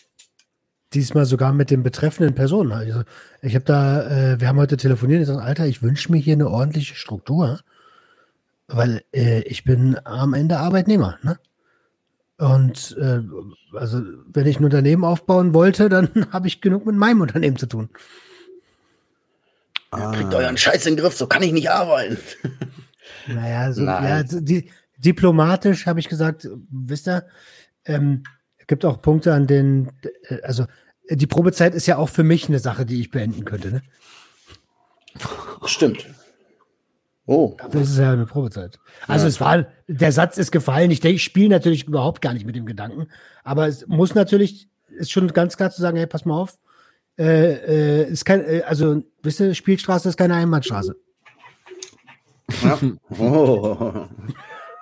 Diesmal sogar mit den betreffenden Personen. Also ich habe da, äh, wir haben heute telefoniert und gesagt, Alter, ich wünsche mir hier eine ordentliche Struktur, weil äh, ich bin am Ende Arbeitnehmer. Ne? Und äh, also wenn ich ein Unternehmen aufbauen wollte, dann habe ich genug mit meinem Unternehmen zu tun. Ah. Kriegt euren Scheiß in den Griff, so kann ich nicht arbeiten. Naja, so, ja, die, diplomatisch habe ich gesagt, wisst ihr, ähm, es gibt auch Punkte, an denen, äh, also die Probezeit ist ja auch für mich eine Sache, die ich beenden könnte. Ne? Stimmt. Oh. Dafür ist es ja eine Probezeit. Also ja. es war, der Satz ist gefallen. Ich denke, ich spiele natürlich überhaupt gar nicht mit dem Gedanken. Aber es muss natürlich, ist schon ganz klar zu sagen, hey, pass mal auf. Äh, äh, ist kein, äh, also, wisst ihr, Spielstraße ist keine Einbahnstraße. Ja. Oh.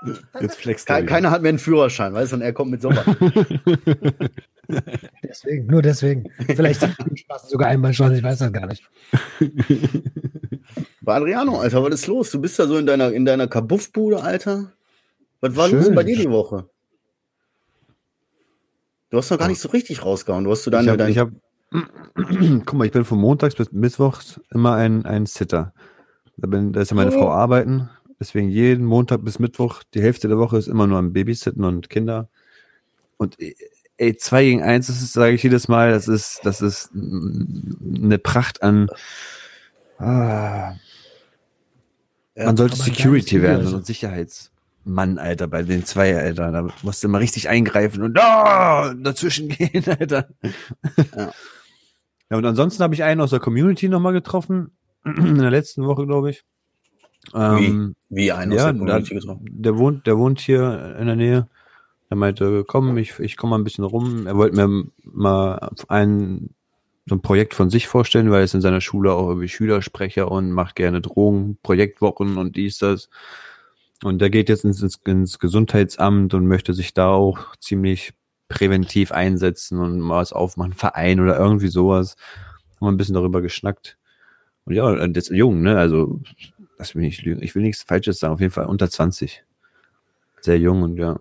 Jetzt flext Ke Keiner hat mehr einen Führerschein, weißt du, und er kommt mit sowas. deswegen, nur deswegen. Vielleicht sogar Einbahnstraße, ich weiß das gar nicht. Bei Adriano, Alter, was ist los? Du bist ja so in deiner, in deiner Kabuffbude, Alter. Was war Schön. los bei dir die Woche? Du hast noch gar nicht so richtig rausgehauen. Du hast so deine. Ich habe. Hab, guck mal, ich bin von montags bis mittwochs immer ein, ein Sitter. Da, bin, da ist ja meine oh. Frau arbeiten. Deswegen jeden Montag bis Mittwoch, die Hälfte der Woche ist immer nur am Babysitten und Kinder. Und ey, zwei gegen eins, das ist, sage ich jedes Mal, das ist, das ist eine Pracht an. Ah, ja, man sollte Security werden und Sicherheitsmann, Alter, bei den zwei, Alter. Da musst du immer richtig eingreifen und oh, dazwischen gehen, Alter. Ja. ja, und ansonsten habe ich einen aus der Community nochmal getroffen. In der letzten Woche, glaube ich. Ähm, wie, wie einen ja, der getroffen? Der wohnt, der wohnt hier in der Nähe. Er meinte, komm, ich, ich komme mal ein bisschen rum. Er wollte mir mal einen so ein Projekt von sich vorstellen, weil er ist in seiner Schule auch irgendwie Schülersprecher und macht gerne Drogen, Projektwochen und dies, das. Und der geht jetzt ins, ins Gesundheitsamt und möchte sich da auch ziemlich präventiv einsetzen und mal was aufmachen, Verein oder irgendwie sowas. Haben wir ein bisschen darüber geschnackt. Und ja, das ist jung, ne? Also, das will ich lügen. Ich will nichts Falsches sagen, auf jeden Fall unter 20. Sehr jung und ja,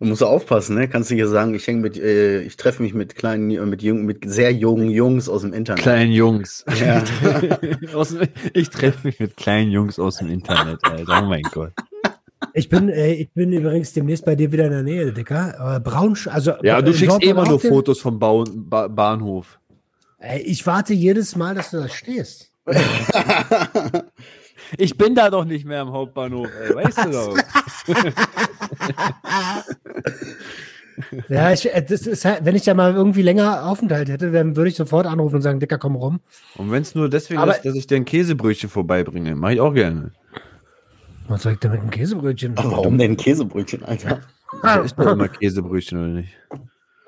Du musst aufpassen, ne? Kannst du hier sagen, ich hänge mit, äh, ich treffe mich mit kleinen, mit jungen, mit sehr jungen Jungs aus dem Internet. Kleinen Jungs. Ja. ich treffe mich mit kleinen Jungs aus dem Internet, Alter. Oh mein Gott. Ich bin, äh, ich bin übrigens demnächst bei dir wieder in der Nähe, Dicker. Äh, Braun, also. Ja, du schickst immer nur Fotos vom ba ba Bahnhof. Ey, ich warte jedes Mal, dass du da stehst. Ich bin da doch nicht mehr am Hauptbahnhof, ey, weißt du doch. ja, ich, äh, das ist, halt, wenn ich da mal irgendwie länger Aufenthalt hätte, dann würde ich sofort anrufen und sagen, Dicker, komm rum. Und wenn es nur deswegen Aber ist, dass ich dir ein Käsebrötchen vorbeibringe, mache ich auch gerne. Was soll ich denn mit einem Käsebrötchen? Ach, warum denn ein Käsebrötchen, Alter? Ja, ist doch immer Käsebrötchen, oder nicht?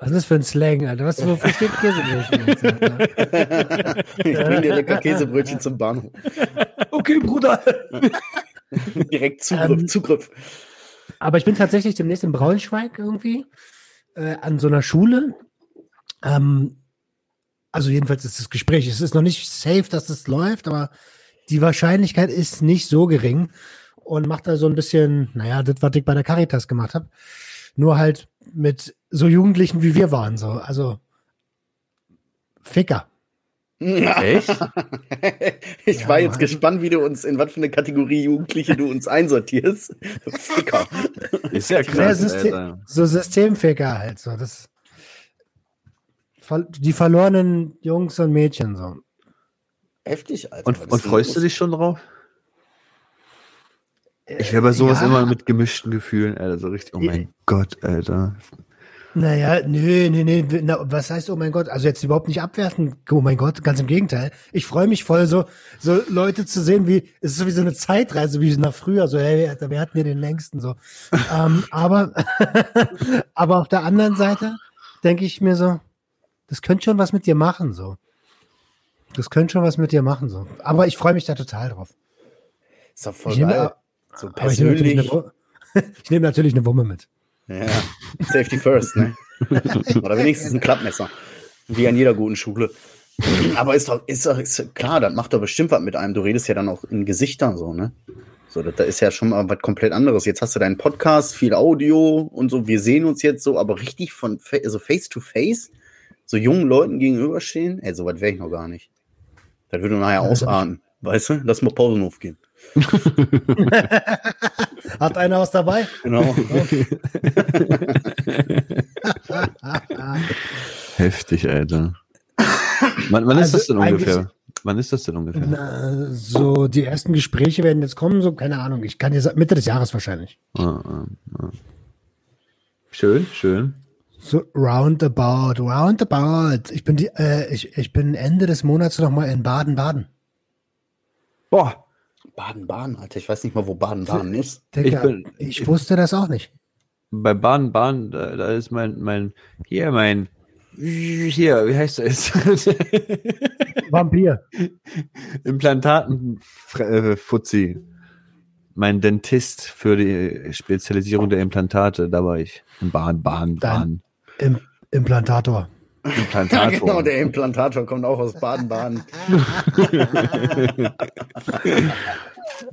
Was ist das für ein Slang, Alter? Was wofür steht Käsebrötchen jetzt, Alter? ich bring dir lecker Käsebrötchen zum Bahnhof. Okay, Bruder. Direkt Zugriff, ähm, Zugriff. Aber ich bin tatsächlich demnächst in Braunschweig irgendwie äh, an so einer Schule. Ähm, also jedenfalls ist das Gespräch, es ist noch nicht safe, dass das läuft, aber die Wahrscheinlichkeit ist nicht so gering und macht da so ein bisschen, naja, das, was ich bei der Caritas gemacht habe. Nur halt mit so Jugendlichen wie wir waren, so. Also Ficker. Echt? ich ja, war jetzt Mann. gespannt, wie du uns, in was für eine Kategorie Jugendliche du uns einsortierst. Ficker. Ist ja krass. System, so Systemficker halt, so. Das, die verlorenen Jungs und Mädchen, so. Heftig, Alter. Und, und freust du dich schon drauf? Ich wäre bei sowas ja. immer mit gemischten Gefühlen, Alter, so richtig, oh mein Gott, Alter. Naja, nö, nö, nö, na, was heißt, oh mein Gott, also jetzt überhaupt nicht abwerten, oh mein Gott, ganz im Gegenteil. Ich freue mich voll, so, so Leute zu sehen, wie, es ist so wie so eine Zeitreise, wie nach früher, so, hey, wir hatten hier den längsten, so. ähm, aber, aber auf der anderen Seite denke ich mir so, das könnte schon was mit dir machen, so. Das könnte schon was mit dir machen, so. Aber ich freue mich da total drauf. Ist doch voll ich geil. So persönlich. Ich nehme natürlich, eine Wumme mit. Ja, Safety first, ne? Oder wenigstens ein Klappmesser. Wie an jeder guten Schule. Aber ist doch, ist doch ist klar, das macht doch bestimmt was mit einem. Du redest ja dann auch in Gesichtern so, ne? So, das, das ist ja schon mal was komplett anderes. Jetzt hast du deinen Podcast, viel Audio und so. Wir sehen uns jetzt so, aber richtig von also face to face so jungen Leuten gegenüberstehen, ey, so weit wäre ich noch gar nicht. Das würde nachher ausarten. Weißt du? Lass mal Pausenhof gehen. Hat einer was dabei? Genau. Heftig, Alter. Wann, wann ist Also das denn eigentlich- ungefähr? Wann ist das denn ungefähr? Na, so, die ersten Gespräche werden jetzt kommen, so, keine Ahnung. Ich kann sagen, Mitte des Jahres wahrscheinlich. Ah, ah, ah. Schön, schön. So roundabout, roundabout. Ich bin die, äh, ich, ich bin Ende des Monats noch mal in Baden-Baden. Boah, Baden-Baden, Alter. Ich weiß nicht mal, wo Baden-Baden ist. Digga, bin- ich wusste das auch nicht. bei Bahn, da, da ist mein, mein, hier, mein, hier, wie heißt das? Vampir. Implantaten-Fuzzi. Mein Dentist für die Spezialisierung der Implantate, da war ich. In Bahn, Bahn, Bahn. Im, Implantator. Ja, Implantator. genau, der Implantator kommt auch aus Baden-Baden.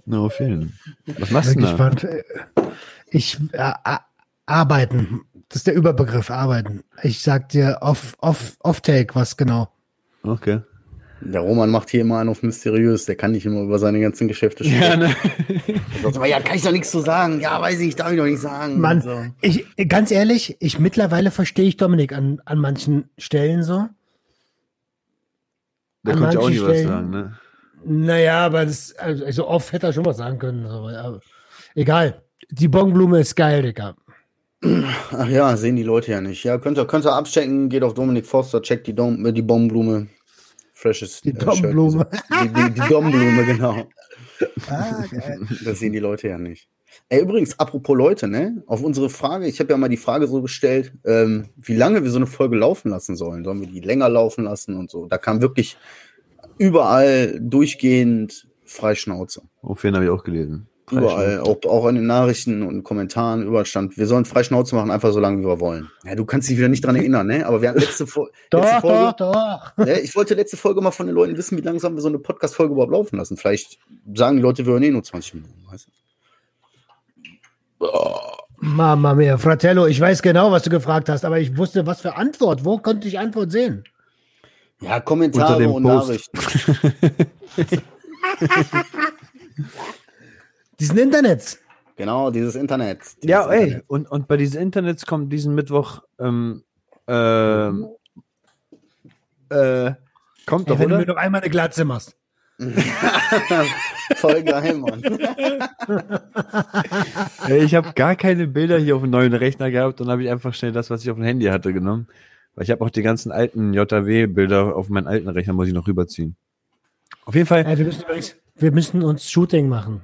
No, vielen. Was machst du denn da? gespannt. Ich äh, arbeiten. Das ist der Überbegriff, arbeiten. Ich sag dir off, off, off take, was genau. Okay. Der Roman macht hier immer einen auf mysteriös. Der kann nicht immer über seine ganzen Geschäfte sprechen. Ja, ne? Sagt immer, ja, kann ich doch nichts zu sagen. Ja, weiß ich, darf ich doch nicht sagen. Mann, so. ich, ganz ehrlich, ich mittlerweile verstehe ich Dominik an, an manchen Stellen so. Da An konnte auch nie was sagen, ne? Naja, aber das, also, also oft hätte er schon was sagen können. Aber, aber egal. Die Bonblume ist geil, Digga. Ach ja, sehen die Leute ja nicht. Ja, könnt ihr, könnt ihr abchecken, geht auf Dominik Foster, checkt die, Dom, äh, die Bombenblume. Freshes. Die äh, Shirt. Domblume. Die, die, die Domblume, genau. Ah, geil. Das sehen die Leute ja nicht. Ey, übrigens, apropos Leute, ne? Auf unsere Frage, ich habe ja mal die Frage so gestellt, ähm, wie lange wir so eine Folge laufen lassen sollen. Sollen wir die länger laufen lassen und so? Da kam wirklich überall durchgehend Freischnauze. Auf wen habe ich auch gelesen. Überall, auch, auch in den Nachrichten und Kommentaren, überall stand, wir sollen Freischnauze machen, einfach so lange, wie wir wollen. Ja, du kannst dich wieder nicht dran erinnern, ne? Aber wir hatten letzte, Fo letzte Doch, Folge. doch, doch. Ne, ich wollte letzte Folge mal von den Leuten wissen, wie langsam wir so eine Podcast-Folge überhaupt laufen lassen. Vielleicht sagen die Leute, wir hören eh nur 20 Minuten, weißt du? Mama mia, Fratello, ich weiß genau, was du gefragt hast, aber ich wusste, was für Antwort. Wo konnte ich Antwort sehen? Ja, Unter Kommentare dem und Post. Nachrichten. Diesen Internets. Genau, dieses Internet. Dieses Ja, ey, Internet. und, und bei diesen Internets kommt diesen Mittwoch, ähm, ähm, äh, kommt Ey, doch, wenn du mir oder? noch einmal eine Glatze machst. Voll geil, Mann. Ich habe gar keine Bilder hier auf dem neuen Rechner gehabt und habe ich einfach schnell das, was ich auf dem Handy hatte, genommen. Weil ich habe auch die ganzen alten JW-Bilder auf meinen alten Rechner, muss ich noch rüberziehen. Auf jeden Fall, Ey, wir, müssen übrigens, wir müssen uns Shooting machen.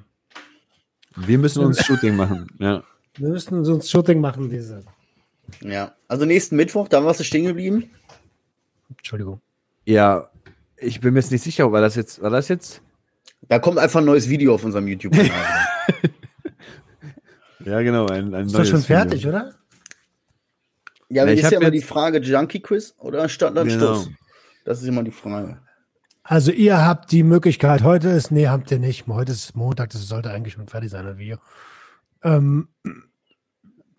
Wir müssen uns Shooting machen. Ja. Wir müssen uns Shooting machen, diese. Ja, also nächsten Mittwoch, da warst du stehen geblieben. Entschuldigung. ja, ich bin mir jetzt nicht sicher, war das jetzt, war das jetzt? Da kommt einfach ein neues Video auf unserem YouTube-Kanal. Ja, genau, ein, ein Ist doch schon fertig, oder? ja, Ja, aber ich ist ja immer die Frage, Junkie-Quiz oder Stadtland-Stuss? Genau. Das ist immer die Frage. Also ihr habt die Möglichkeit, heute ist, nee, habt ihr nicht. Heute ist Montag, das sollte eigentlich schon fertig sein, das Video. Ähm,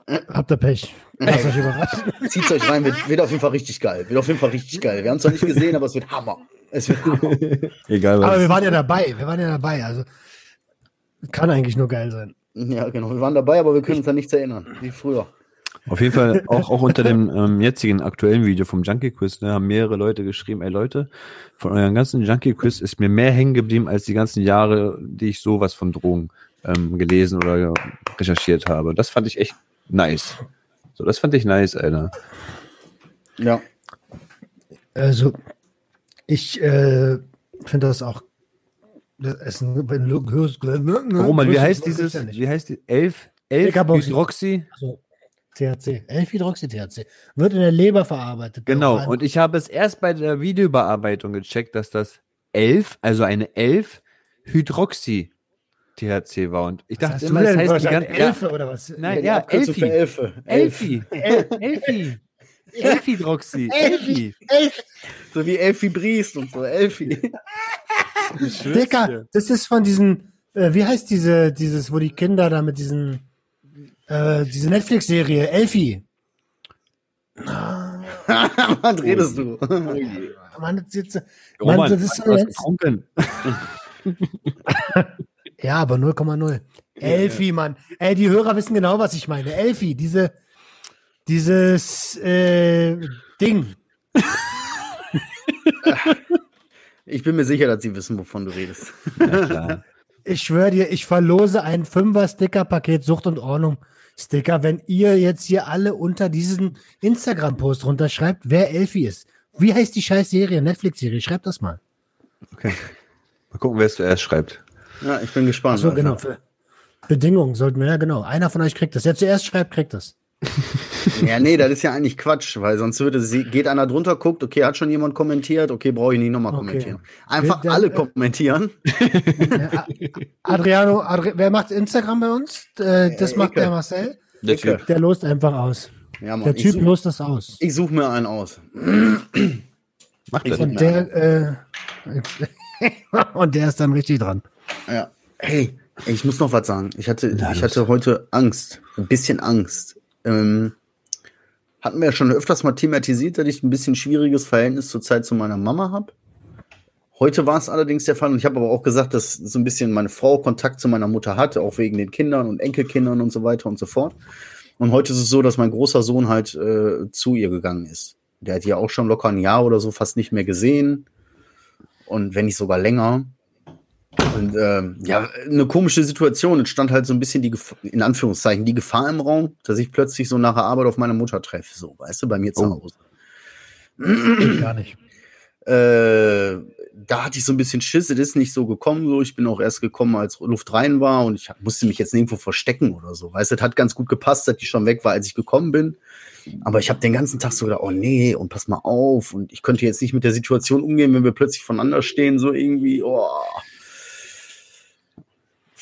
habt ihr Pech. Lasst euch überraschen. Zieht's euch rein, wird, wird auf jeden Fall richtig geil. Wird auf jeden Fall richtig geil. Wir haben es noch nicht gesehen, aber es wird Hammer. Es wird Hammer. Egal was. Aber wir waren ja dabei, wir waren ja dabei, also kann eigentlich nur geil sein. Ja, genau. Wir waren dabei, aber wir können uns an nichts erinnern, wie früher. Auf jeden Fall, auch, auch unter dem ähm, jetzigen aktuellen Video vom Junkie Quiz, ne, haben mehrere Leute geschrieben, ey Leute, von eurem ganzen Junkie Quiz ist mir mehr hängen geblieben als die ganzen Jahre, die ich sowas von Drogen ähm, gelesen oder recherchiert habe. Das fand ich echt nice. So, das fand ich nice, Alter. Ja. Also ich äh, finde das auch das Essen, wenn Roman, wie heißt dieses, wie heißt die, elf, elf. Hydroxy? Also, THC, 11 Hydroxy-THC, wird in der Leber verarbeitet. Genau, und ich habe es erst bei der Videobearbeitung gecheckt, dass das 11, also eine 11 Hydroxy THC war. Und ich was dachte immer, das heißt die ganze Elfe oder was? Nein, ja, für Elfi. Elfe. Elf. Elfi. El- Elfi. Elfhydroxy. Elfi. So wie Elfi Briest und so. Elfi. Dicker, das ist von diesen, äh, wie heißt diese, dieses, wo die Kinder da mit diesen, äh, diese Netflix-Serie, Elfi. Ah, Was redest du? Mann, das, jetzt, Roman, Mann, das ist was jetzt, getrunken? ja, aber 0,0. Elfi, Mann. Ey, die Hörer wissen genau, was ich meine. Elfi, diese, dieses äh, Ding. Ich bin mir sicher, dass sie wissen, wovon du redest. Ja, klar. Ich schwöre dir, ich verlose ein Fünfer-Sticker-Paket Sucht und Ordnung. Sticker, wenn ihr jetzt hier alle unter diesen Instagram-Post runterschreibt, wer Elfi ist. Wie heißt die scheiß Serie, Netflix-Serie? Schreibt das mal. Okay. Mal gucken, wer es zuerst schreibt. Ja, ich bin gespannt. So, Alter. genau. Für Bedingungen sollten wir, ja genau. Einer von euch kriegt das. Wer zuerst schreibt, kriegt das. Ja, nee, das ist ja eigentlich Quatsch, weil sonst würde sie, geht einer drunter, guckt, okay, hat schon jemand kommentiert, okay, brauche ich nicht nochmal Okay. kommentieren. Einfach Dann, alle kommentieren. Adriano, Adri wer macht Instagram bei uns? Äh, das Äh, macht Icke. der Marcel. Der. Typ. Der lost einfach aus. Ja, Mann, Der ich Typ such- lost das aus. Ich suche mir einen aus. Macht nicht. Und der, äh, und der ist dann richtig dran. Ja. Hey, ich muss noch was sagen. Ich hatte, Na, ich hatte heute Angst. Ein bisschen Angst. Ähm, hatten wir ja schon öfters mal thematisiert, dass ich ein bisschen schwieriges Verhältnis zurzeit zu meiner Mama habe. Heute war es allerdings der Fall und ich habe aber auch gesagt, dass so ein bisschen meine Frau Kontakt zu meiner Mutter hatte, auch wegen den Kindern und Enkelkindern und so weiter und so fort. Und heute ist es so, dass mein großer Sohn halt äh, zu ihr gegangen ist. Der hat ja auch schon locker ein Jahr oder so fast nicht mehr gesehen. Und wenn nicht sogar länger. Und ähm, ja, eine komische Situation. Es stand halt so ein bisschen die, Gef in Anführungszeichen, die Gefahr im Raum, dass ich plötzlich so nach der Arbeit auf meine Mutter treffe. So, weißt du, bei mir zu Oh. Hause. Gar nicht. Äh, da hatte ich so ein bisschen Schiss, es ist nicht so gekommen. So, ich bin auch erst gekommen, als Luft rein war und ich musste mich jetzt nirgendwo verstecken oder so. Weißt du, es hat ganz gut gepasst, dass die schon weg war, als ich gekommen bin. Aber ich habe den ganzen Tag so gedacht, oh nee, und pass mal auf. Und ich könnte jetzt nicht mit der Situation umgehen, wenn wir plötzlich voneinander stehen, so irgendwie, oh.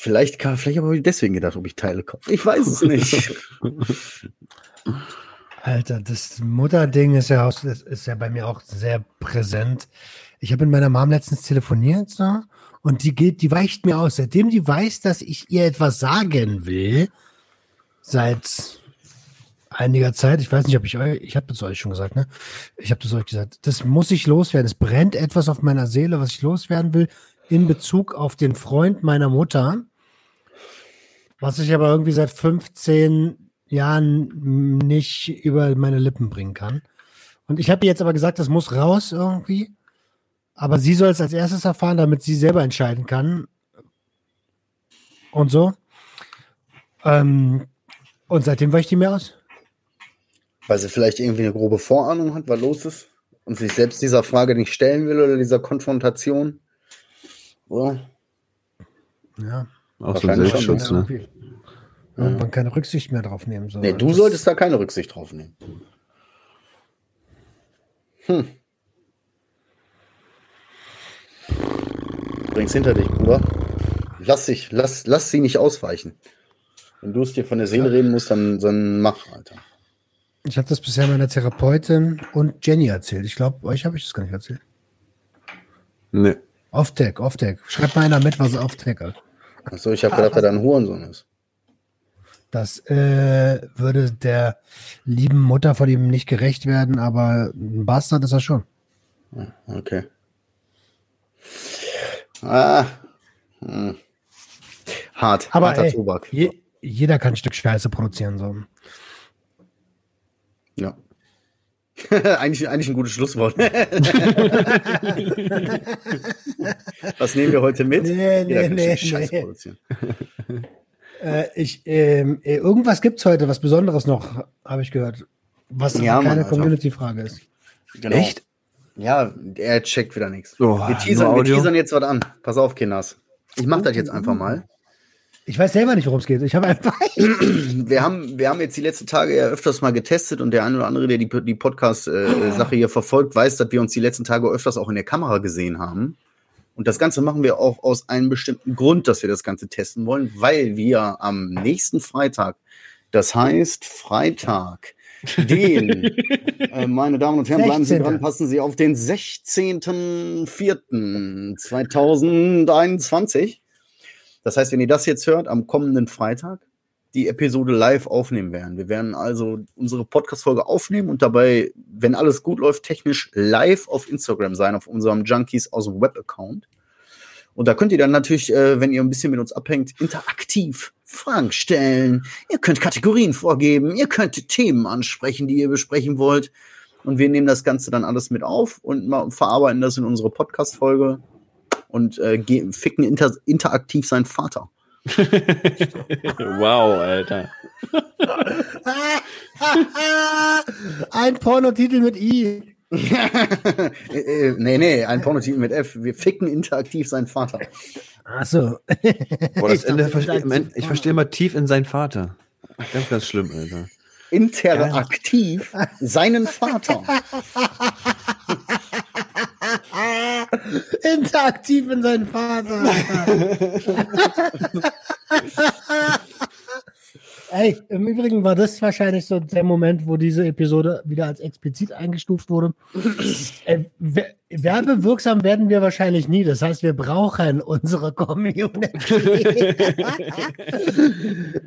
Vielleicht, vielleicht habe ich deswegen gedacht, ob ich Teile kaufe. Ich weiß es nicht. Alter, das Mutterding ist ja, auch, ist ja bei mir auch sehr präsent. Ich habe mit meiner Mom letztens telefoniert so, und die geht, die weicht mir aus. Seitdem die weiß, dass ich ihr etwas sagen will, seit einiger Zeit, ich weiß nicht, ob ich euch, ich habe das euch schon gesagt, ne? Ich habe das euch gesagt. Das muss ich loswerden. Es brennt etwas auf meiner Seele, was ich loswerden will, in Bezug auf den Freund meiner Mutter, was ich aber irgendwie seit 15 Jahren nicht über meine Lippen bringen kann. Und ich habe ihr jetzt aber gesagt, das muss raus irgendwie. Aber sie soll es als erstes erfahren, damit sie selber entscheiden kann. Und so. Ähm, und seitdem weicht die mir aus. Weil sie vielleicht irgendwie eine grobe Vorahnung hat, was los ist und sich selbst dieser Frage nicht stellen will oder dieser Konfrontation. Oder? Ja. Auch so ein Selbstschutz, ne? Irgendwann keine Rücksicht mehr drauf nehmen soll. Nee, du Das- solltest da keine Rücksicht drauf nehmen. Hm. Bring's hinter dich, Bruder. Lass dich, lass, lass sie nicht ausweichen. Wenn du es dir von der Seele reden musst, dann, dann mach, Alter. Ich habe das bisher meiner Therapeutin und Jenny erzählt. Ich glaube, euch habe ich das gar nicht erzählt. Nee. Off-Tag, Off-Tag. Schreibt mal einer mit, was Off-Tag hat. Achso, ich habe gedacht, dass er ein Hurensohn ist. Das äh, würde der lieben Mutter von ihm nicht gerecht werden, aber ein Bastard ist er schon. Okay. Ah. Hm. Hart. Aber harter ey, Tobak. je, jeder kann ein Stück Scheiße produzieren. So. Ja. eigentlich, eigentlich ein gutes Schlusswort. Was nehmen wir heute mit? Nee, nee, nee, Scheiße nee. produzieren. Äh, ich, ähm, äh, irgendwas gibt's heute, was Besonderes noch, habe ich gehört. Was Ja, keine Alter. Community-Frage ist. Genau. Echt? Ja, er checkt wieder nichts. Oh, wir, teasern, wir teasern jetzt was an. Pass auf, Kinders. Ich mach das jetzt einfach mal. Ich weiß selber nicht, worum es geht. Ich habe einfach. Wir haben, wir haben jetzt die letzten Tage ja öfters mal getestet und der eine oder andere, der die, die Podcast-Sache hier verfolgt, weiß, dass wir uns die letzten Tage öfters auch in der Kamera gesehen haben. Und das Ganze machen wir auch aus einem bestimmten Grund, dass wir das Ganze testen wollen, weil wir am nächsten Freitag, das heißt Freitag, den, äh, meine Damen und Herren, bleiben Sie 16.. dran, passen Sie auf den 16.04.2021. Das heißt, wenn ihr das jetzt hört, am kommenden Freitag, die Episode live aufnehmen werden. Wir werden also unsere Podcast-Folge aufnehmen und dabei, wenn alles gut läuft, technisch live auf Instagram sein, auf unserem Junkies aus dem Web-Account. Und da könnt ihr dann natürlich, äh, wenn ihr ein bisschen mit uns abhängt, interaktiv Fragen stellen. Ihr könnt Kategorien vorgeben, ihr könnt Themen ansprechen, die ihr besprechen wollt. Und wir nehmen das Ganze dann alles mit auf und verarbeiten das in unsere Podcast-Folge und äh, ge- ficken inter interaktiv seinen Vater. wow, Alter. Ein Pornotitel mit I. äh, äh, nee, nee, ein Pornotitel mit F. Wir ficken interaktiv seinen Vater. Achso. Boah, das Ich Ende verstehe ich, ich verstehe mal tief in seinen Vater. Ganz, ganz schlimm, Alter. Interaktiv seinen Vater. Interaktiv in seinen Vater. Ey, im Übrigen war das wahrscheinlich so der Moment, wo diese Episode wieder als explizit eingestuft wurde. äh, wer- werbewirksam werden wir wahrscheinlich nie. Das heißt, wir brauchen unsere Community.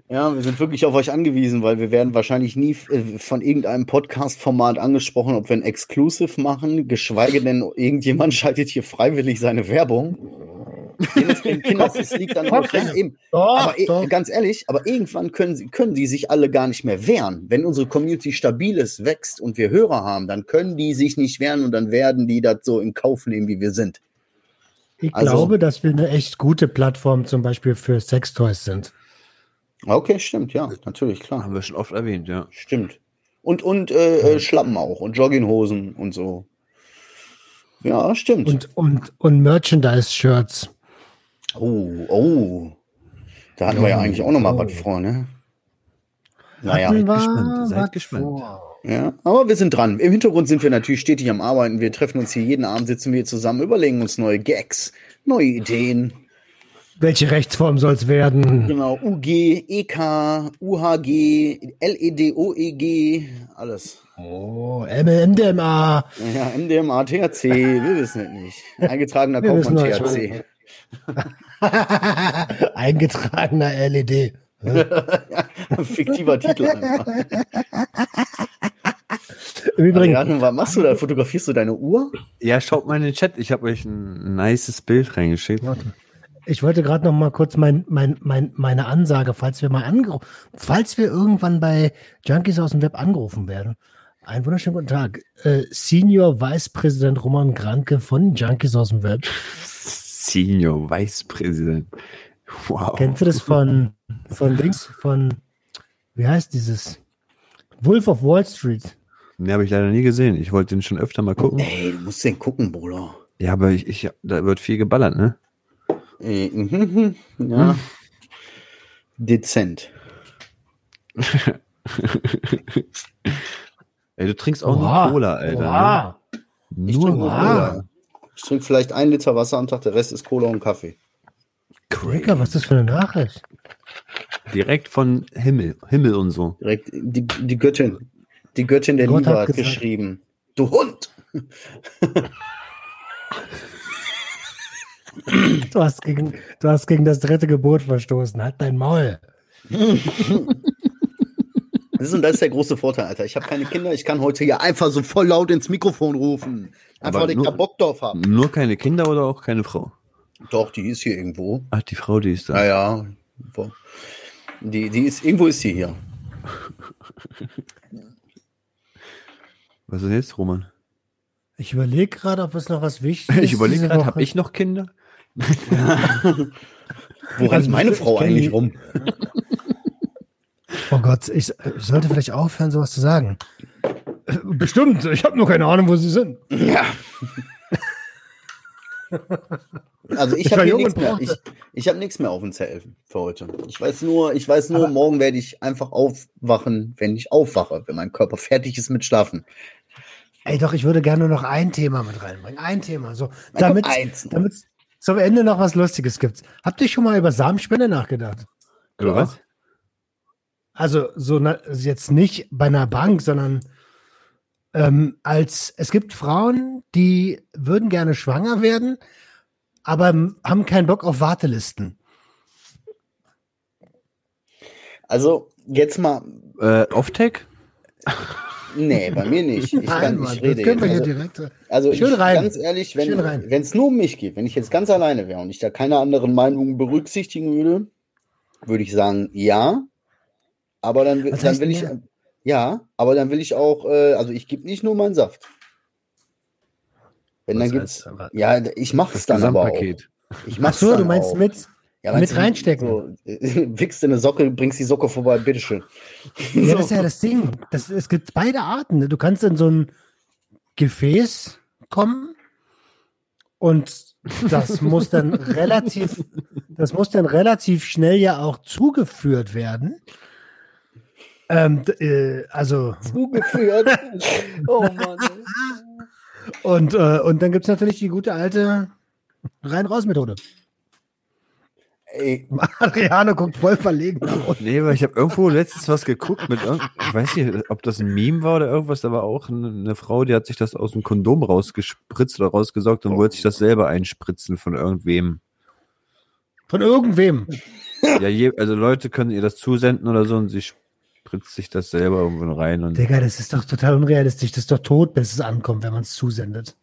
Ja, wir sind wirklich auf euch angewiesen, weil wir werden wahrscheinlich nie äh, von irgendeinem Podcast-Format angesprochen, ob wir ein Exclusive machen, geschweige denn irgendjemand schaltet hier freiwillig seine Werbung. Kinders, es liegt an euch. Ja, eben. Doch, aber eh- doch. ganz ehrlich, aber irgendwann können, sie, können die sich alle gar nicht mehr wehren. Wenn unsere Community stabil ist, wächst und wir Hörer haben, dann können die sich nicht wehren und dann werden die das so in Kauf nehmen, wie wir sind. Ich Also- glaube, dass wir eine echt gute Plattform zum Beispiel für Sextoys sind. Okay, stimmt, ja, natürlich, klar. Haben wir schon oft erwähnt, ja. Stimmt. Und, und äh, äh, Schlappen auch und Jogginghosen und so. Ja, stimmt. Und, und, und Merchandise-Shirts. Oh, oh. Da hatten wir ja eigentlich auch noch mal was vor, ne? Naja, wir gespannt, seid gespannt. vor. ja, aber wir sind dran. Im Hintergrund sind wir natürlich stetig am Arbeiten. Wir treffen uns hier jeden Abend, sitzen wir zusammen, überlegen uns neue Gags, neue Ideen. Welche Rechtsform soll es werden? Genau, UG, EK, UHG, LED, OEG, alles. Oh, MDMA. Ja, MDMA, THC, wir wissen es nicht. Eingetragener Kaufmann THC. Eingetragener LED. Fiktiver Titel einfach. Im Übrigen, Adrian, was machst du da? Fotografierst du deine Uhr? Ja, schaut mal in den Chat. Ich habe euch ein nices Bild reingeschickt. ich wollte gerade noch mal kurz mein, mein, mein, meine Ansage, falls wir mal angerufen, falls wir irgendwann bei Junkies aus dem Web angerufen werden. Einen wunderschönen guten Tag. Äh, Senior Vice Präsident Roman Granke von Junkies aus dem Web. Senior Vicepräsident. Wow. Kennst du das von, von Dings, von, wie heißt dieses? Wolf of Wall Street. Nee, habe ich leider nie gesehen. Ich wollte den schon öfter mal gucken. Ey, du musst den gucken, Bruder. Ja, aber ich, ich, da wird viel geballert, ne? Ey, mhm, ja. Dezent. Ey, du trinkst auch Oha, nur Cola, Alter. Ne? oha. Nur. Cola. Ich trinke vielleicht ein Liter Wasser am Tag, der Rest ist Cola und Kaffee. Ricker, was ist das für eine Nachricht? Direkt von Himmel, Himmel und so. Direkt die, die Göttin. Die Göttin der Gott Liebe hat hat gesagt- geschrieben. Du Hund! Du hast gegen, du hast gegen das dritte Gebot verstoßen. Halt dein Maul. Das ist, und das ist der große Vorteil, Alter. Ich habe keine Kinder, ich kann heute hier einfach so voll laut ins Mikrofon rufen. Einfach, Aber weil ich nur- da Bock drauf habe. Nur keine Kinder oder auch keine Frau? Doch, die ist hier irgendwo. Ach, die Frau, die ist da. Naja. Die, die ist, irgendwo ist sie hier. Was ist denn jetzt, Roman? Ich überlege gerade, ob es noch was Wichtiges Ich überlege gerade, habe ich noch Kinder? Wo rennt Also, meine Frau eigentlich rum? Oh Gott, ich, ich sollte vielleicht aufhören, sowas zu sagen. Bestimmt, ich habe nur keine Ahnung, wo sie sind. Ja. Also ich Ich habe nichts mehr. Ich, ich habe nichts mehr auf dem Zettel für heute. Ich weiß nur, ich weiß nur, Aber- morgen werde ich einfach aufwachen, wenn ich aufwache, wenn mein Körper fertig ist mit Schlafen. Ey, doch, ich würde gerne noch ein Thema mit reinbringen. Ein Thema, so. Damit damit zum Ende noch was Lustiges gibt. Habt ihr schon mal über Samenspende nachgedacht? Oder was? Also so na, jetzt nicht bei einer Bank, sondern ähm, als es gibt Frauen, die würden gerne schwanger werden, aber haben keinen Bock auf Wartelisten. Also, jetzt mal. Äh, Off-Tech? Nee, bei mir nicht. Ich, Nein, kann, Mann, ich rede das können wir hier Also, direkt. also Schön ich, rein. ganz ehrlich, wenn es nur um mich geht, wenn ich jetzt ganz alleine wäre und ich da keine anderen Meinungen berücksichtigen würde, würde ich sagen, ja. Aber dann, Was dann will ich, ja? ja, aber dann will ich auch, äh, also ich gebe nicht nur meinen Saft. Wenn Was dann gibt's, aber- ja, ich mache es dann aber auch. Ich Ach mach's so, dann du meinst auch. mit. ja, mit reinstecken. So, wickst in eine Socke, bringst die Socke vorbei, bitteschön. Ja, das ist ja das Ding. Das, es gibt beide Arten. ne? Du kannst in so ein Gefäß kommen und das muss dann relativ, das muss dann relativ schnell ja auch zugeführt werden. Ähm, äh, also, Zugeführt. oh Mann. und, äh, und dann gibt es natürlich die gute alte Rein-Raus-Methode. Ey, Adriano guckt voll verlegen. Nee, weil ich habe irgendwo letztens was geguckt mit ich weiß nicht, ob das ein Meme war oder irgendwas, da war auch eine, eine Frau, die hat sich das aus dem Kondom rausgespritzt oder rausgesaugt und wollte sich das selber einspritzen von irgendwem. Von irgendwem. Ja, je, also Leute können ihr das zusenden oder so und sie spritzt sich das selber irgendwo rein und Digga, das ist doch total unrealistisch. Das ist doch tot, bis es ankommt, wenn man es zusendet.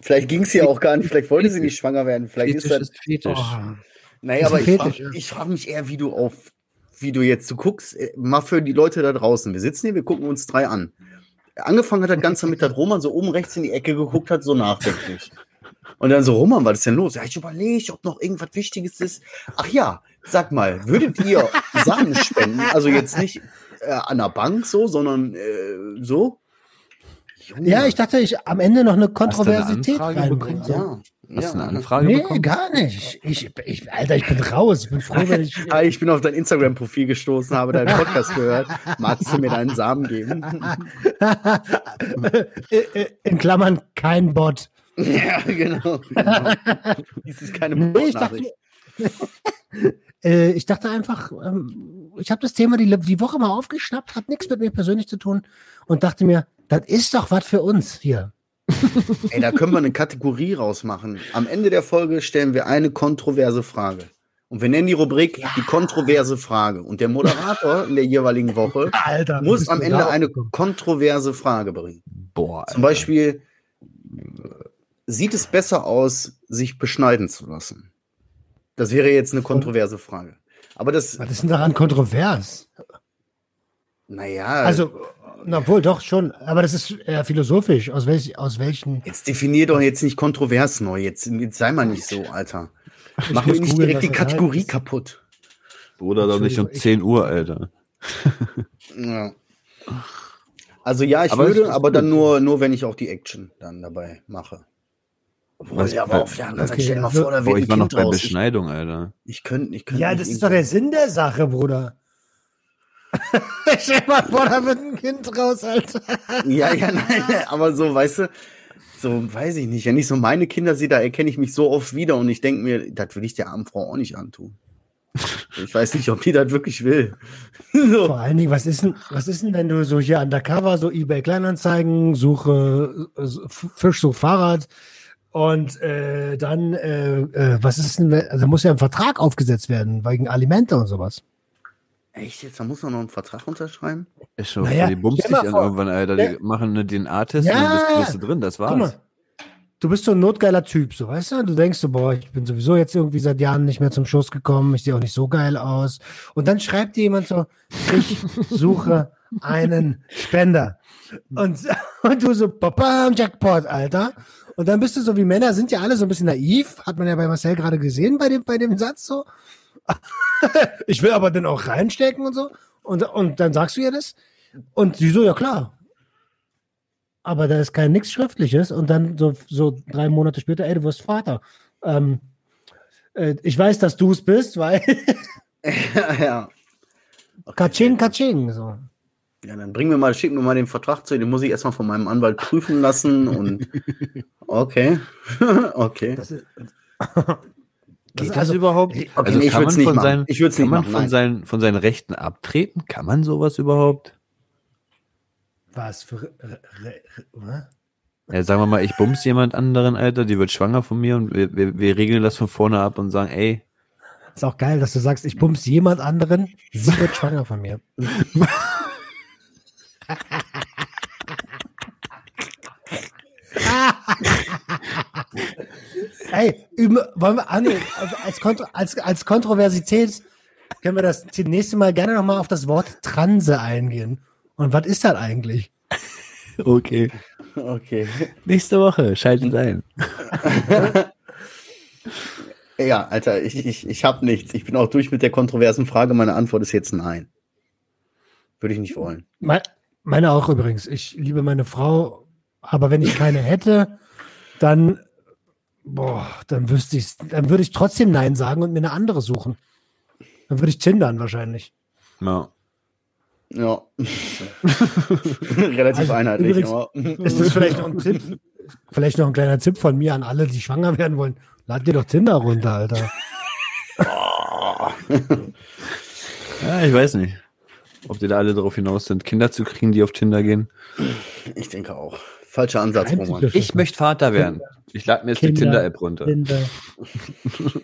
Vielleicht ging es ja auch gar nicht, vielleicht wollte sie nicht schwanger werden. Vielleicht ist Fetisch das. ist Fetisch. Oh. Naja, Ist aber ich frage ja. frag mich eher, wie du auf, wie du jetzt, du guckst, äh, mal für die Leute da draußen. Wir sitzen hier, wir gucken uns drei an. Angefangen hat das Ganze mit, dass Roman so oben rechts in die Ecke geguckt hat, so nachdenklich. Und dann so, Roman, was ist denn los? Ja, ich überlege, ob noch irgendwas Wichtiges ist. Ach ja, sag mal, würdet ihr Sachen spenden? Also jetzt nicht äh, an der Bank so, sondern äh, so? Junge. Ja, ich dachte, ich am Ende noch eine Kontroversität reinbringen. Ja. Hast du eine Anfrage Nee, bekommen? gar nicht. Ich, ich, Alter, ich bin raus. Ich bin froh, wenn ich. Hi, ich bin auf dein Instagram-Profil gestoßen, habe deinen Podcast gehört. Magst du mir deinen Samen geben? In Klammern kein Bot. ja, genau. genau. Dies ist keine Nee, ich dachte, Botnachricht. äh, ich dachte einfach, ähm, ich habe das Thema die, die Woche mal aufgeschnappt, hat nichts mit mir persönlich zu tun und dachte mir, das ist doch was für uns hier. Ey, da können wir eine Kategorie rausmachen. Am Ende der Folge stellen wir eine kontroverse Frage. Und wir nennen die Rubrik die kontroverse Frage. Und der Moderator in der jeweiligen Woche Alter. muss am Ende eine kontroverse Frage bringen. Boah, Zum Beispiel, sieht es besser aus, sich beschneiden zu lassen? Das wäre jetzt eine kontroverse Frage. Aber das, Was ist denn daran kontrovers? naja, Also, na wohl, doch schon. Aber das ist eher philosophisch. Aus, welch, aus welchen. Jetzt definier doch jetzt nicht kontrovers neu. Jetzt, jetzt sei mal nicht so, Alter. Mach muss mir nicht googeln, direkt die Kategorie heißt. kaputt. Bruder, doch nicht um Entschuldigung, ich- 10 Uhr, Alter. Ja. Also ja, ich Aber würde, ist aber dann nur, nur wenn ich auch die Action dann dabei mache. Obwohl, Was- ja, aber auf der anderen Seite, Okay, stell dir mal vor, da Boah, wird ich ein war noch Kind bei raus. Ich, Beschneidung, Alter. ich könnte, ich könnte Ja, das ist doch der Sinn der Sache, Bruder. Stell dir mal vor, da wird ein Kind raus, Alter. Ja, ja, nein, aber so, weißt du, so weiß ich nicht. Wenn ich so meine Kinder sehe, da erkenne ich mich so oft wieder und ich denke mir, das will ich der armen Frau auch nicht antun. Ich weiß nicht, ob die das wirklich will. so. Vor allen Dingen, was ist denn, was ist denn, wenn du so hier undercover, so eBay Kleinanzeigen, suche, äh, Fisch, such Fahrrad und äh, dann, äh, äh, was ist denn, wenn- also muss ja ein Vertrag aufgesetzt werden, wegen Alimente und sowas. Echt jetzt? Da muss man noch einen Vertrag unterschreiben? Ist schon, Naja, die bumst stell dich an vor. irgendwann, Alter. Die Ja. machen eine DNA-Test Ja. und dann bist, bist du drin, das Guck mal, war's. du bist so ein notgeiler Typ, so weißt du? Du denkst so, boah, ich bin sowieso jetzt irgendwie seit Jahren nicht mehr zum Schuss gekommen, ich sehe auch nicht so geil aus. Und dann schreibt dir jemand so, ich suche einen Spender. Und, und du so, Papa, Jackpot, Alter. Und dann bist du so, wie Männer sind ja alle so ein bisschen naiv, hat man ja bei Marcel gerade gesehen bei dem, bei dem Satz so. ich will aber dann auch reinstecken und so. Und, und dann sagst du ihr das. Und sie so, ja klar, aber da ist kein nichts Schriftliches und dann so, so drei Monate später, ey, du wirst Vater. Ähm, äh, ich weiß, dass du es bist, weil ja, ja. Katsching, Katsching. So. Ja, dann bring mir mal, schick mir mal den Vertrag zu, den muss ich erstmal von meinem Anwalt prüfen lassen und okay. okay. Das ist, Geht das also- überhaupt? Okay, also nee, ich kann würd's man nicht von machen. seinen, Ich würd's kann nicht man machen, von seinen, von seinen Rechten abtreten? Kann man sowas überhaupt? Was für. Re, re, re, Ja, sagen wir mal, ich bums jemand anderen, Alter, die wird schwanger von mir und wir, wir, wir regeln das von vorne ab und sagen, ey, Ist auch geil, dass du sagst, ich bums jemand anderen, sie wird schwanger von mir. Ey, über, wollen wir, ah, nee, also als, Kontro, als, als Kontroversität können wir das nächste Mal gerne nochmal auf das Wort Transe eingehen. Und was ist das eigentlich? Okay. Okay. Nächste Woche, schaltet ein. Ja, Alter, ich, ich, ich habe nichts. Ich bin auch durch mit der kontroversen Frage. Meine Antwort ist jetzt nein. Würde ich nicht wollen. Me- Meine auch übrigens. Ich liebe meine Frau, aber wenn ich keine hätte, dann, boah, dann wüsste ich, dann würde ich trotzdem Nein sagen und mir eine andere suchen. Dann würde ich tindern wahrscheinlich. Ja. Ja. Relativ Also, einheitlich. übrigens- aber- Ist das vielleicht noch ein Tipp? Vielleicht noch ein kleiner Tipp von mir an alle, die schwanger werden wollen. Lad dir doch Tinder runter, Alter. ja, ich weiß nicht. Ob die da alle darauf hinaus sind, Kinder zu kriegen, die auf Tinder gehen. Ich denke auch. Falscher Ansatz, Roman. Ich möchte Vater werden. Ich lade mir jetzt die Kinder. Tinder-App runter. Tinder.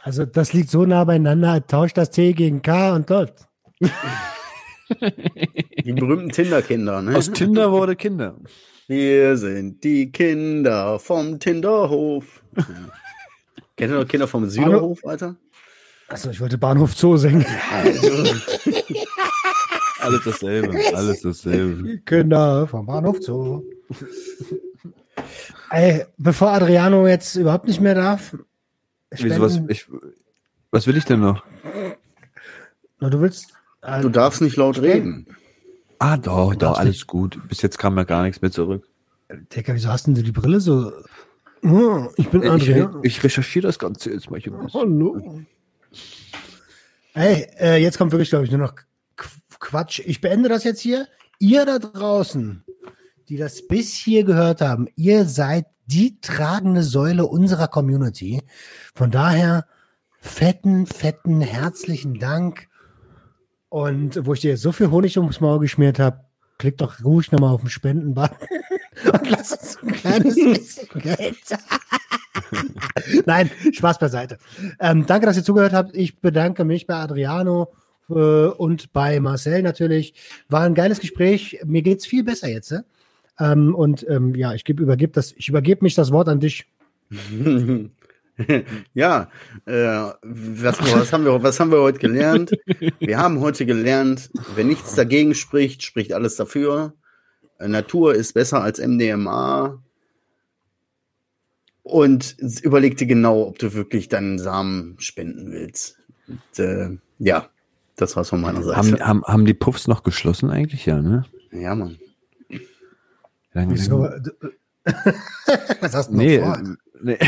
Also das liegt so nah beieinander, tauscht das T gegen K und läuft. Die berühmten Tinder-Kinder, ne? Aus Tinder wurde Kinder. Wir sind die Kinder vom Tinderhof. Ja. Kennt ihr noch Kinder vom Süderhof, Alter? Achso, ich wollte Bahnhof Zoo singen. Alles dasselbe. Alles dasselbe. Kinder vom Bahnhof Zoo. Ey, bevor Adriano jetzt überhaupt nicht mehr darf. Wieso, was, ich, was will ich denn noch? Na, du willst. äh, Du darfst nicht laut reden. Ah, doch, doch, alles gut. Bis jetzt kam ja gar nichts mehr zurück. Digga, wieso hast denn du die Brille so? Oh, ich bin Ich, Adriano. ich recherchiere das Ganze jetzt mal. Hallo. Ey, äh, jetzt kommt wirklich, glaube ich, nur noch Quatsch. Ich beende das jetzt hier. Ihr da draußen, die das bis hier gehört haben, ihr seid die tragende Säule unserer Community. Von daher fetten, fetten, herzlichen Dank. Und wo ich dir jetzt so viel Honig ums Maul geschmiert habe, klick doch ruhig nochmal auf den Spendenbutton und lass uns ein kleines bisschen Geld. Nein, Spaß beiseite. Ähm, danke, dass ihr zugehört habt. Ich bedanke mich bei Adriano und bei Marcel natürlich. War ein geiles Gespräch. Mir geht's viel besser jetzt. Ne? Ähm, und ähm, ja, ich gebe übergebe das, ich übergebe mich das Wort an dich. ja, äh, was, was, haben wir, was haben wir heute gelernt? Wir haben heute gelernt, wenn nichts dagegen spricht, spricht alles dafür. Äh, Natur ist besser als MDMA. Und überleg dir genau, ob du wirklich deinen Samen spenden willst. Und, äh, ja, das war's von meiner Seite. Haben, haben, haben die Puffs noch geschlossen eigentlich? Ja, ne? ja, Mann. Lang- Wieso? Was hast du noch Nee, vor? ähm, nee.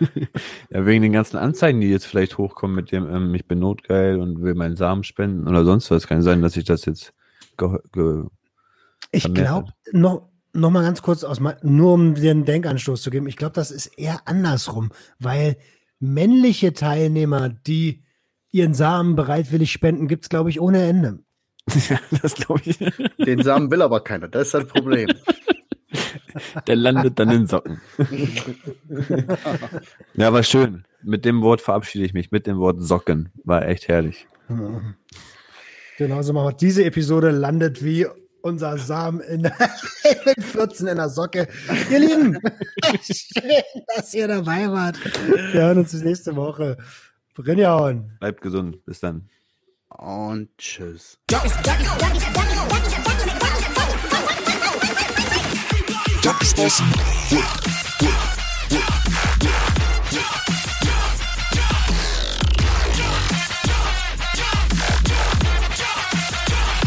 ja, wegen den ganzen Anzeigen, die jetzt vielleicht hochkommen mit dem, ähm, ich bin notgeil und will meinen Samen spenden oder sonst was. Kann sein, dass ich das jetzt ge ge Ich glaube, noch, noch mal ganz kurz aus, nur um dir einen Denkanstoß zu geben. Ich glaube, das ist eher andersrum, weil männliche Teilnehmer, die ihren Samen bereitwillig spenden, gibt's glaube ich, ohne Ende. ja, das glaube ich. Den Samen will aber keiner, das ist das Problem. Der landet dann in Socken. ja, war schön. Mit dem Wort verabschiede ich mich. Mit dem Wort Socken. War echt herrlich. Genau so machen wir. Diese Episode landet wie unser Samen in mit 14 in der Socke. Ihr Lieben, schön, dass ihr dabei wart. Wir hören uns nächste Woche. Brinjauen. Bleibt gesund. Bis dann. Und tschüss. Duck's awesome.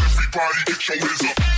Everybody get your hands up.